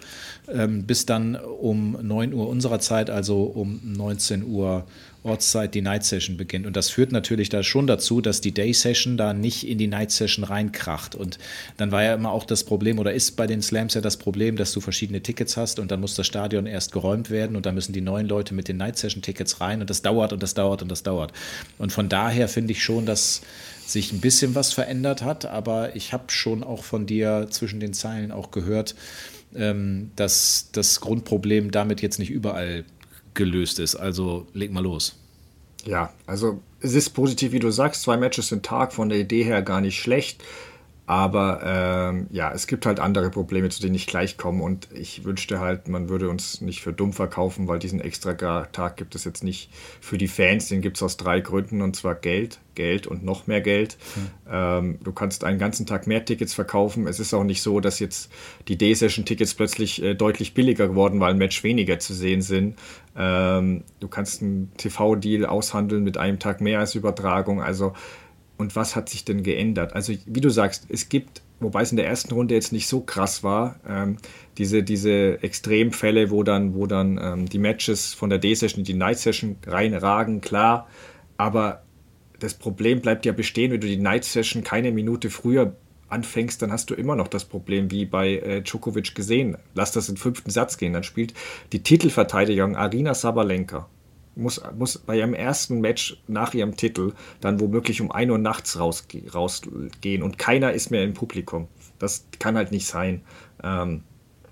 ähm, bis dann um 9 Uhr unserer Zeit, also um 19 Uhr Ortszeit die Night Session beginnt. Und das führt natürlich da schon dazu, dass die Day Session da nicht in die Night Session reinkracht. Und dann war ja immer auch das Problem oder ist bei den Slams ja das Problem, dass du verschiedene Tickets hast und dann muss das Stadion erst geräumt werden und dann müssen die neuen Leute mit den Night Session Tickets rein und das dauert und das dauert und das dauert. Und von daher finde ich schon, dass sich ein bisschen was verändert hat, aber ich habe schon auch von dir zwischen den Zeilen auch gehört, ähm, dass das Grundproblem damit jetzt nicht überall gelöst ist. Also leg mal los. Ja, also es ist positiv, wie du sagst, zwei Matches im Tag, von der Idee her gar nicht schlecht. Aber ähm, ja, es gibt halt andere Probleme, zu denen ich gleich komme. Und ich wünschte halt, man würde uns nicht für dumm verkaufen, weil diesen extra Tag gibt es jetzt nicht für die Fans. Den gibt es aus drei Gründen, und zwar Geld, Geld und noch mehr Geld. Mhm. Ähm, du kannst einen ganzen Tag mehr Tickets verkaufen. Es ist auch nicht so, dass jetzt die D-Session-Tickets plötzlich äh, deutlich billiger geworden, weil ein Match weniger zu sehen sind. Ähm, du kannst einen TV-Deal aushandeln mit einem Tag mehr als Übertragung. Also und was hat sich denn geändert? Also, wie du sagst, es gibt, wobei es in der ersten Runde jetzt nicht so krass war, ähm, diese, diese Extremfälle, wo dann, wo dann ähm, die Matches von der D-Session in die Night-Session reinragen, klar. Aber das Problem bleibt ja bestehen, wenn du die Night-Session keine Minute früher anfängst, dann hast du immer noch das Problem, wie bei äh, Djokovic gesehen. Lass das in fünften Satz gehen. Dann spielt die Titelverteidigung Arina Sabalenka. Muss, muss bei ihrem ersten Match nach ihrem Titel dann womöglich um 1 Uhr nachts rausge rausgehen und keiner ist mehr im Publikum. Das kann halt nicht sein. Ähm,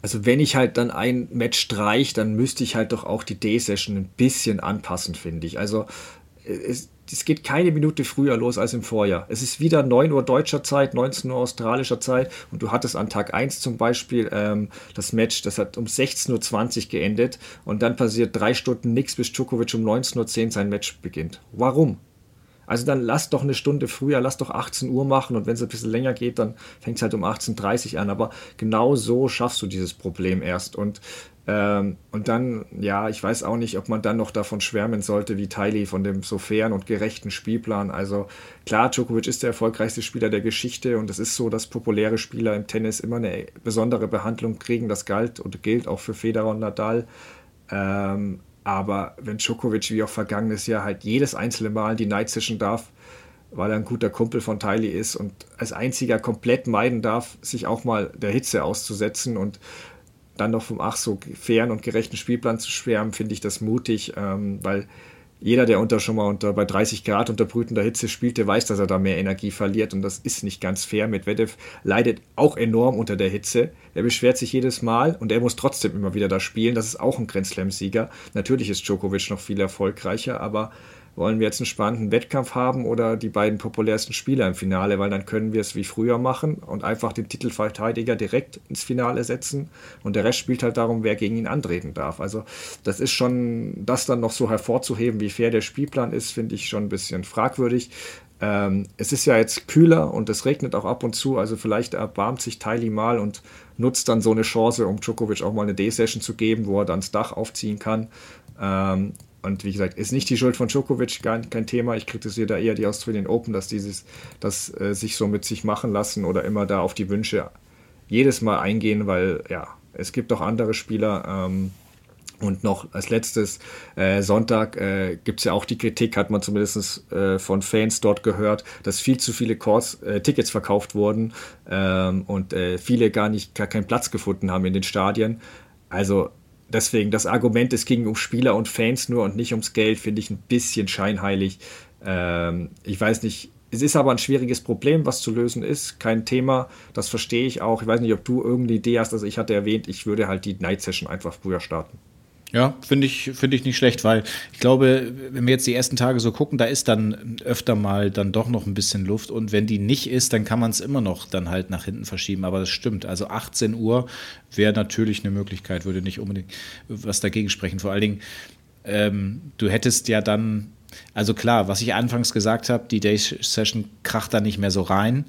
also wenn ich halt dann ein Match streich, dann müsste ich halt doch auch die Day-Session ein bisschen anpassen, finde ich. Also es, es geht keine Minute früher los als im Vorjahr. Es ist wieder 9 Uhr deutscher Zeit, 19 Uhr australischer Zeit und du hattest an Tag 1 zum Beispiel ähm, das Match, das hat um 16.20 Uhr geendet und dann passiert drei Stunden nichts, bis Djokovic um 19.10 Uhr sein Match beginnt. Warum? Also dann lass doch eine Stunde früher, lass doch 18 Uhr machen und wenn es ein bisschen länger geht, dann fängt es halt um 18.30 Uhr an. Aber genau so schaffst du dieses Problem erst. Und ähm, und dann, ja, ich weiß auch nicht, ob man dann noch davon schwärmen sollte, wie Tylee von dem so fairen und gerechten Spielplan. Also klar, Djokovic ist der erfolgreichste Spieler der Geschichte und es ist so, dass populäre Spieler im Tennis immer eine besondere Behandlung kriegen. Das galt und gilt auch für Federer und Nadal. Ähm, aber wenn Djokovic wie auch vergangenes Jahr halt jedes einzelne Mal die Night Session darf, weil er ein guter Kumpel von Tylee ist und als einziger komplett meiden darf, sich auch mal der Hitze auszusetzen und dann noch vom ach so fairen und gerechten Spielplan zu schwärmen, finde ich das mutig, ähm, weil jeder, der unter schon mal unter bei 30 Grad unter brütender Hitze spielt, der weiß, dass er da mehr Energie verliert und das ist nicht ganz fair. Medvedev leidet auch enorm unter der Hitze. Er beschwert sich jedes Mal und er muss trotzdem immer wieder da spielen. Das ist auch ein Grand Slam-Sieger. Natürlich ist Djokovic noch viel erfolgreicher, aber wollen wir jetzt einen spannenden Wettkampf haben oder die beiden populärsten Spieler im Finale, weil dann können wir es wie früher machen und einfach den Titelverteidiger direkt ins Finale setzen und der Rest spielt halt darum, wer gegen ihn antreten darf. Also das ist schon, das dann noch so hervorzuheben, wie fair der Spielplan ist, finde ich schon ein bisschen fragwürdig. Ähm, es ist ja jetzt kühler und es regnet auch ab und zu, also vielleicht erbarmt sich Tylee mal und nutzt dann so eine Chance, um Djokovic auch mal eine D-Session zu geben, wo er dann das Dach aufziehen kann. Ähm, und wie gesagt, ist nicht die Schuld von Djokovic, gar kein Thema. Ich kritisiere da eher die Australian Open, dass dieses, das äh, sich so mit sich machen lassen oder immer da auf die Wünsche jedes Mal eingehen, weil ja, es gibt auch andere Spieler. Ähm, und noch als letztes, äh, Sonntag äh, gibt es ja auch die Kritik, hat man zumindest äh, von Fans dort gehört, dass viel zu viele Courts, äh, Tickets verkauft wurden ähm, und äh, viele gar nicht gar keinen Platz gefunden haben in den Stadien. Also deswegen das Argument, es ging um Spieler und Fans nur und nicht ums Geld, finde ich ein bisschen scheinheilig. Ähm, ich weiß nicht, es ist aber ein schwieriges Problem, was zu lösen ist. Kein Thema, das verstehe ich auch. Ich weiß nicht, ob du irgendeine Idee hast. Also ich hatte erwähnt, ich würde halt die Night Session einfach früher starten. Ja, finde ich, finde ich nicht schlecht, weil ich glaube, wenn wir jetzt die ersten Tage so gucken, da ist dann öfter mal dann doch noch ein bisschen Luft und wenn die nicht ist, dann kann man es immer noch dann halt nach hinten verschieben. Aber das stimmt. Also 18 Uhr wäre natürlich eine Möglichkeit, würde nicht unbedingt was dagegen sprechen. Vor allen Dingen, ähm, du hättest ja dann, also klar, was ich anfangs gesagt habe, die Day Session kracht da nicht mehr so rein,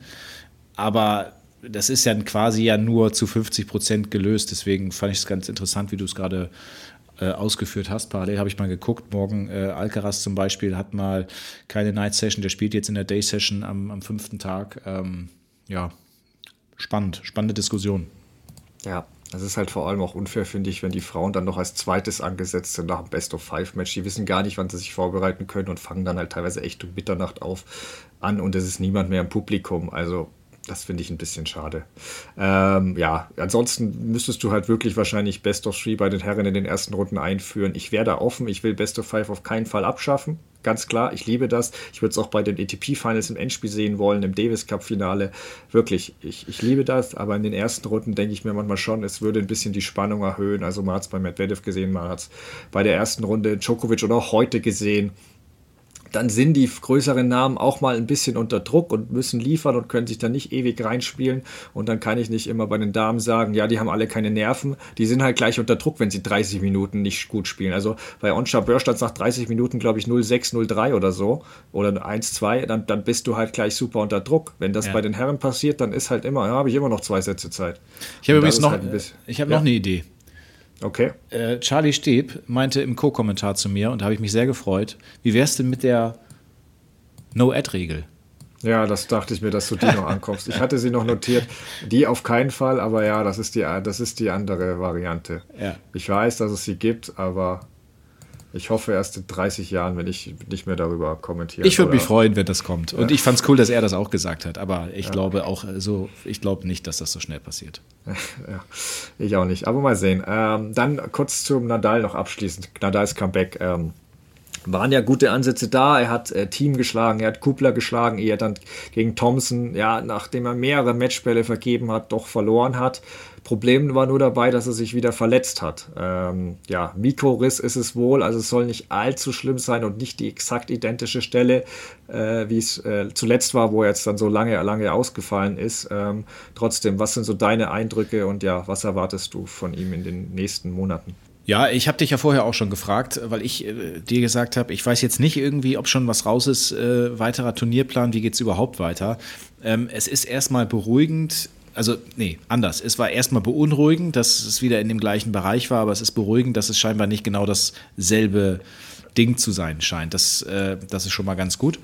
aber das ist ja quasi ja nur zu 50 Prozent gelöst. Deswegen fand ich es ganz interessant, wie du es gerade äh, ausgeführt hast. Parallel habe ich mal geguckt. Morgen äh, Alcaraz zum Beispiel hat mal keine Night Session, der spielt jetzt in der Day Session am, am fünften Tag. Ähm, ja, spannend, spannende Diskussion. Ja, das ist halt vor allem auch unfair, finde ich, wenn die Frauen dann noch als zweites angesetzt sind nach dem Best-of-Five-Match. Die wissen gar nicht, wann sie sich vorbereiten können und fangen dann halt teilweise echt um Mitternacht auf an und es ist niemand mehr im Publikum. Also das finde ich ein bisschen schade. Ähm, ja, ansonsten müsstest du halt wirklich wahrscheinlich Best of Three bei den Herren in den ersten Runden einführen. Ich wäre da offen. Ich will Best of Five auf keinen Fall abschaffen. Ganz klar, ich liebe das. Ich würde es auch bei den ATP-Finals im Endspiel sehen wollen, im Davis Cup-Finale. Wirklich, ich, ich liebe das. Aber in den ersten Runden denke ich mir manchmal schon, es würde ein bisschen die Spannung erhöhen. Also man hat es bei Medvedev gesehen, man hat es bei der ersten Runde Djokovic oder auch heute gesehen dann sind die größeren Namen auch mal ein bisschen unter Druck und müssen liefern und können sich dann nicht ewig reinspielen. Und dann kann ich nicht immer bei den Damen sagen, ja, die haben alle keine Nerven. Die sind halt gleich unter Druck, wenn sie 30 Minuten nicht gut spielen. Also bei Onsha Böhr stand nach 30 Minuten, glaube ich, 0,6, 0,3 oder so. Oder 1,2. Dann, dann bist du halt gleich super unter Druck. Wenn das ja. bei den Herren passiert, dann ist halt immer, ja, habe ich immer noch zwei Sätze Zeit. Ich habe übrigens noch, halt ich habe ja. noch eine Idee. Okay. Äh, Charlie Steb meinte im Co-Kommentar zu mir, und da habe ich mich sehr gefreut, wie wäre es denn mit der No-Ad-Regel? Ja, das dachte ich mir, dass du die noch ankommst. Ich hatte sie noch notiert. Die auf keinen Fall, aber ja, das ist die, das ist die andere Variante. Ja. Ich weiß, dass es sie gibt, aber Ich hoffe erst in 30 Jahren, wenn ich nicht mehr darüber kommentiere. Ich würde mich freuen, wenn das kommt. Und ja. ich fand es cool, dass er das auch gesagt hat. Aber ich ja. glaube auch so, ich glaube nicht, dass das so schnell passiert. ja, ich auch nicht. Aber mal sehen. Ähm, dann kurz zum Nadal noch abschließend. Nadals Comeback. Ähm, waren ja gute Ansätze da. Er hat äh, Team geschlagen, er hat Kupler geschlagen, er dann gegen Thompson, ja, nachdem er mehrere Matchbälle vergeben hat, doch verloren hat. Problem war nur dabei, dass er sich wieder verletzt hat. Ähm, ja, Mikroriss ist es wohl, also es soll nicht allzu schlimm sein und nicht die exakt identische Stelle, äh, wie es äh, zuletzt war, wo er jetzt dann so lange, lange ausgefallen ist. Ähm, trotzdem, was sind so deine Eindrücke und ja, was erwartest du von ihm in den nächsten Monaten? Ja, ich habe dich ja vorher auch schon gefragt, weil ich äh, dir gesagt habe, ich weiß jetzt nicht irgendwie, ob schon was raus ist, äh, weiterer Turnierplan, wie geht es überhaupt weiter. Ähm, es ist erstmal beruhigend, also nee, anders. Es war erstmal beunruhigend, dass es wieder in dem gleichen Bereich war, aber es ist beruhigend, dass es scheinbar nicht genau dasselbe Ding zu sein scheint. Das, äh, das ist schon mal ganz gut.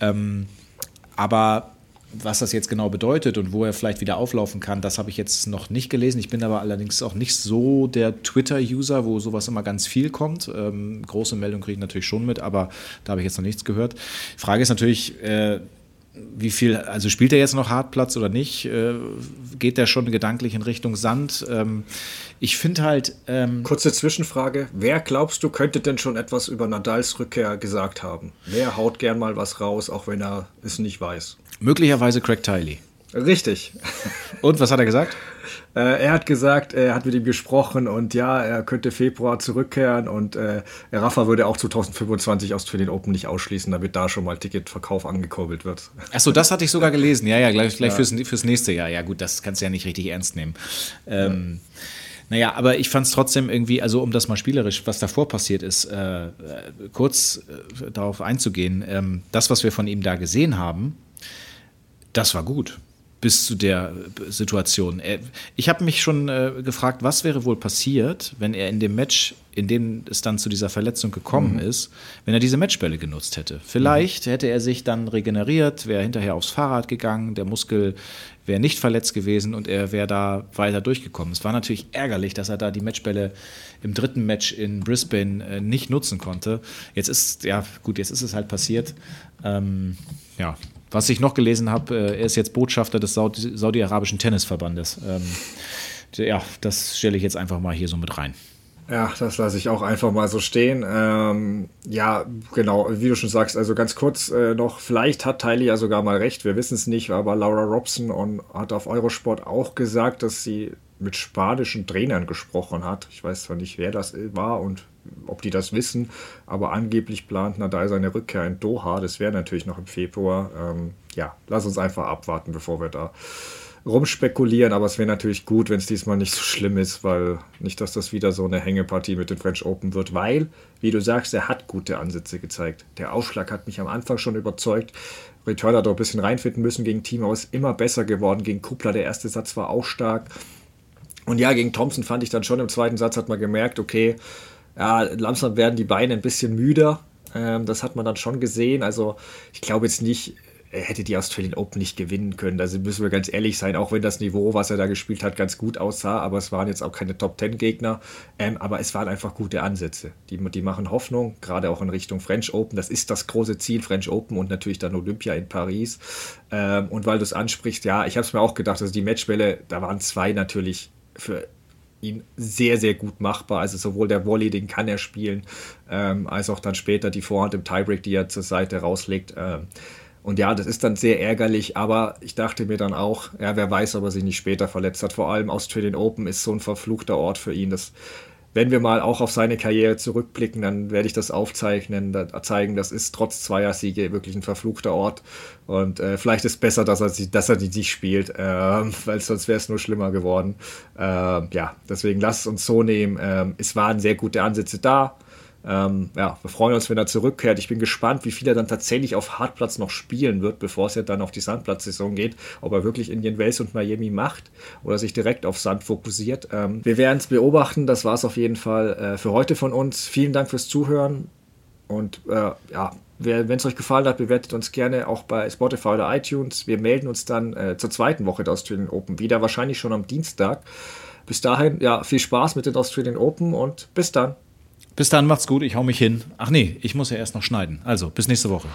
Ähm, aber was das jetzt genau bedeutet und wo er vielleicht wieder auflaufen kann, das habe ich jetzt noch nicht gelesen. Ich bin aber allerdings auch nicht so der Twitter-User, wo sowas immer ganz viel kommt. Ähm, große Meldungen kriege ich natürlich schon mit, aber da habe ich jetzt noch nichts gehört. Frage ist natürlich, äh, wie viel, also spielt er jetzt noch Hartplatz oder nicht? Äh, geht der schon gedanklich in Richtung Sand? Ähm, ich finde halt. Ähm Kurze Zwischenfrage: Wer glaubst du, könnte denn schon etwas über Nadals Rückkehr gesagt haben? Wer haut gern mal was raus, auch wenn er es nicht weiß? Möglicherweise Craig Tiley. Richtig. Und was hat er gesagt? Äh, er hat gesagt, er hat mit ihm gesprochen und ja, er könnte Februar zurückkehren und äh, Rafa würde auch 2025 aus den Open nicht ausschließen, damit da schon mal Ticketverkauf angekurbelt wird. Achso, das hatte ich sogar gelesen. Ja, ja, gleich, gleich ja. Fürs, fürs nächste Jahr. Ja, gut, das kannst du ja nicht richtig ernst nehmen. Ähm, ja. Naja, aber ich fand es trotzdem irgendwie, also um das mal spielerisch, was davor passiert ist, äh kurz äh, darauf einzugehen. Ähm, das, was wir von ihm da gesehen haben, das war gut bis zu der Situation. Ich habe mich schon äh, gefragt, was wäre wohl passiert, wenn er in dem Match, in dem es dann zu dieser Verletzung gekommen mhm. ist, wenn er diese Matchbälle genutzt hätte. Vielleicht mhm. hätte er sich dann regeneriert, wäre hinterher aufs Fahrrad gegangen, der Muskel wäre nicht verletzt gewesen und er wäre da weiter durchgekommen. Es war natürlich ärgerlich, dass er da die Matchbälle im dritten Match in Brisbane äh, nicht nutzen konnte. Jetzt ist, ja gut, jetzt ist es halt passiert. Ähm, ja, was ich noch gelesen habe, äh, er ist jetzt Botschafter des Saudi-Arabischen Tennisverbandes. Ähm, ja, das stelle ich jetzt einfach mal hier so mit rein. Ja, das lasse ich auch einfach mal so stehen. Ähm, ja, genau, wie du schon sagst, also ganz kurz äh, noch, vielleicht hat Tylee ja sogar mal recht, wir wissen es nicht, aber Laura Robson und hat auf Eurosport auch gesagt, dass sie mit spanischen Trainern gesprochen hat. Ich weiß zwar nicht, wer das war und ob die das wissen, aber angeblich plant Nadal seine Rückkehr in Doha. Das wäre natürlich noch im Februar. Ähm, ja, lass uns einfach abwarten, bevor wir da rumspekulieren, aber es wäre natürlich gut, wenn es diesmal nicht so schlimm ist, weil nicht, dass das wieder so eine Hängepartie mit den French Open wird, weil, wie du sagst, er hat gute Ansätze gezeigt. Der Aufschlag hat mich am Anfang schon überzeugt. Return hat auch ein bisschen reinfinden müssen gegen Team, aber ist immer besser geworden. Gegen Kupler, der erste Satz war auch stark. Und ja, gegen Thompson fand ich dann schon im zweiten Satz, hat man gemerkt, okay, ja, langsam werden die Beine ein bisschen müder. Ähm, das hat man dann schon gesehen. Also ich glaube jetzt nicht, hätte die Australian Open nicht gewinnen können. Also müssen wir ganz ehrlich sein, auch wenn das Niveau, was er da gespielt hat, ganz gut aussah, aber es waren jetzt auch keine Top-10-Gegner. Ähm, aber es waren einfach gute Ansätze. Die, die machen Hoffnung, gerade auch in Richtung French Open. Das ist das große Ziel, French Open und natürlich dann Olympia in Paris. Ähm, und weil du es ansprichst, ja, ich habe es mir auch gedacht, also die Matchbälle, da waren zwei natürlich für ihn sehr, sehr gut machbar. Also sowohl der Volley, den kann er spielen, ähm, als auch dann später die Vorhand im Tiebreak, die er zur Seite rauslegt. Ähm, und ja, das ist dann sehr ärgerlich, aber ich dachte mir dann auch, ja, wer weiß, ob er sich nicht später verletzt hat. Vor allem Australian Open ist so ein verfluchter Ort für ihn. Das wenn wir mal auch auf seine Karriere zurückblicken, dann werde ich das aufzeichnen, da, zeigen, das ist trotz zweier Siege wirklich ein verfluchter Ort. Und äh, vielleicht ist es besser, dass er, dass er die nicht spielt, äh, weil sonst wäre es nur schlimmer geworden. Äh, ja, deswegen lasst es uns so nehmen. Ähm, es waren sehr gute Ansätze da. Ähm, ja, wir freuen uns, wenn er zurückkehrt. Ich bin gespannt, wie viel er dann tatsächlich auf Hartplatz noch spielen wird, bevor es ja dann auf die Sandplatzsaison geht. Ob er wirklich Indian Wells und Miami macht oder sich direkt auf Sand fokussiert. Ähm, wir werden es beobachten. Das war es auf jeden Fall äh, für heute von uns. Vielen Dank fürs Zuhören. Und äh, ja, wenn es euch gefallen hat, bewertet uns gerne auch bei Spotify oder iTunes. Wir melden uns dann äh, zur zweiten Woche der Australian Open wieder, wahrscheinlich schon am Dienstag. Bis dahin, ja, viel Spaß mit den Australian Open und bis dann. Bis dann, macht's gut, ich hau mich hin. Ach nee, ich muss ja erst noch schneiden. Also, bis nächste Woche.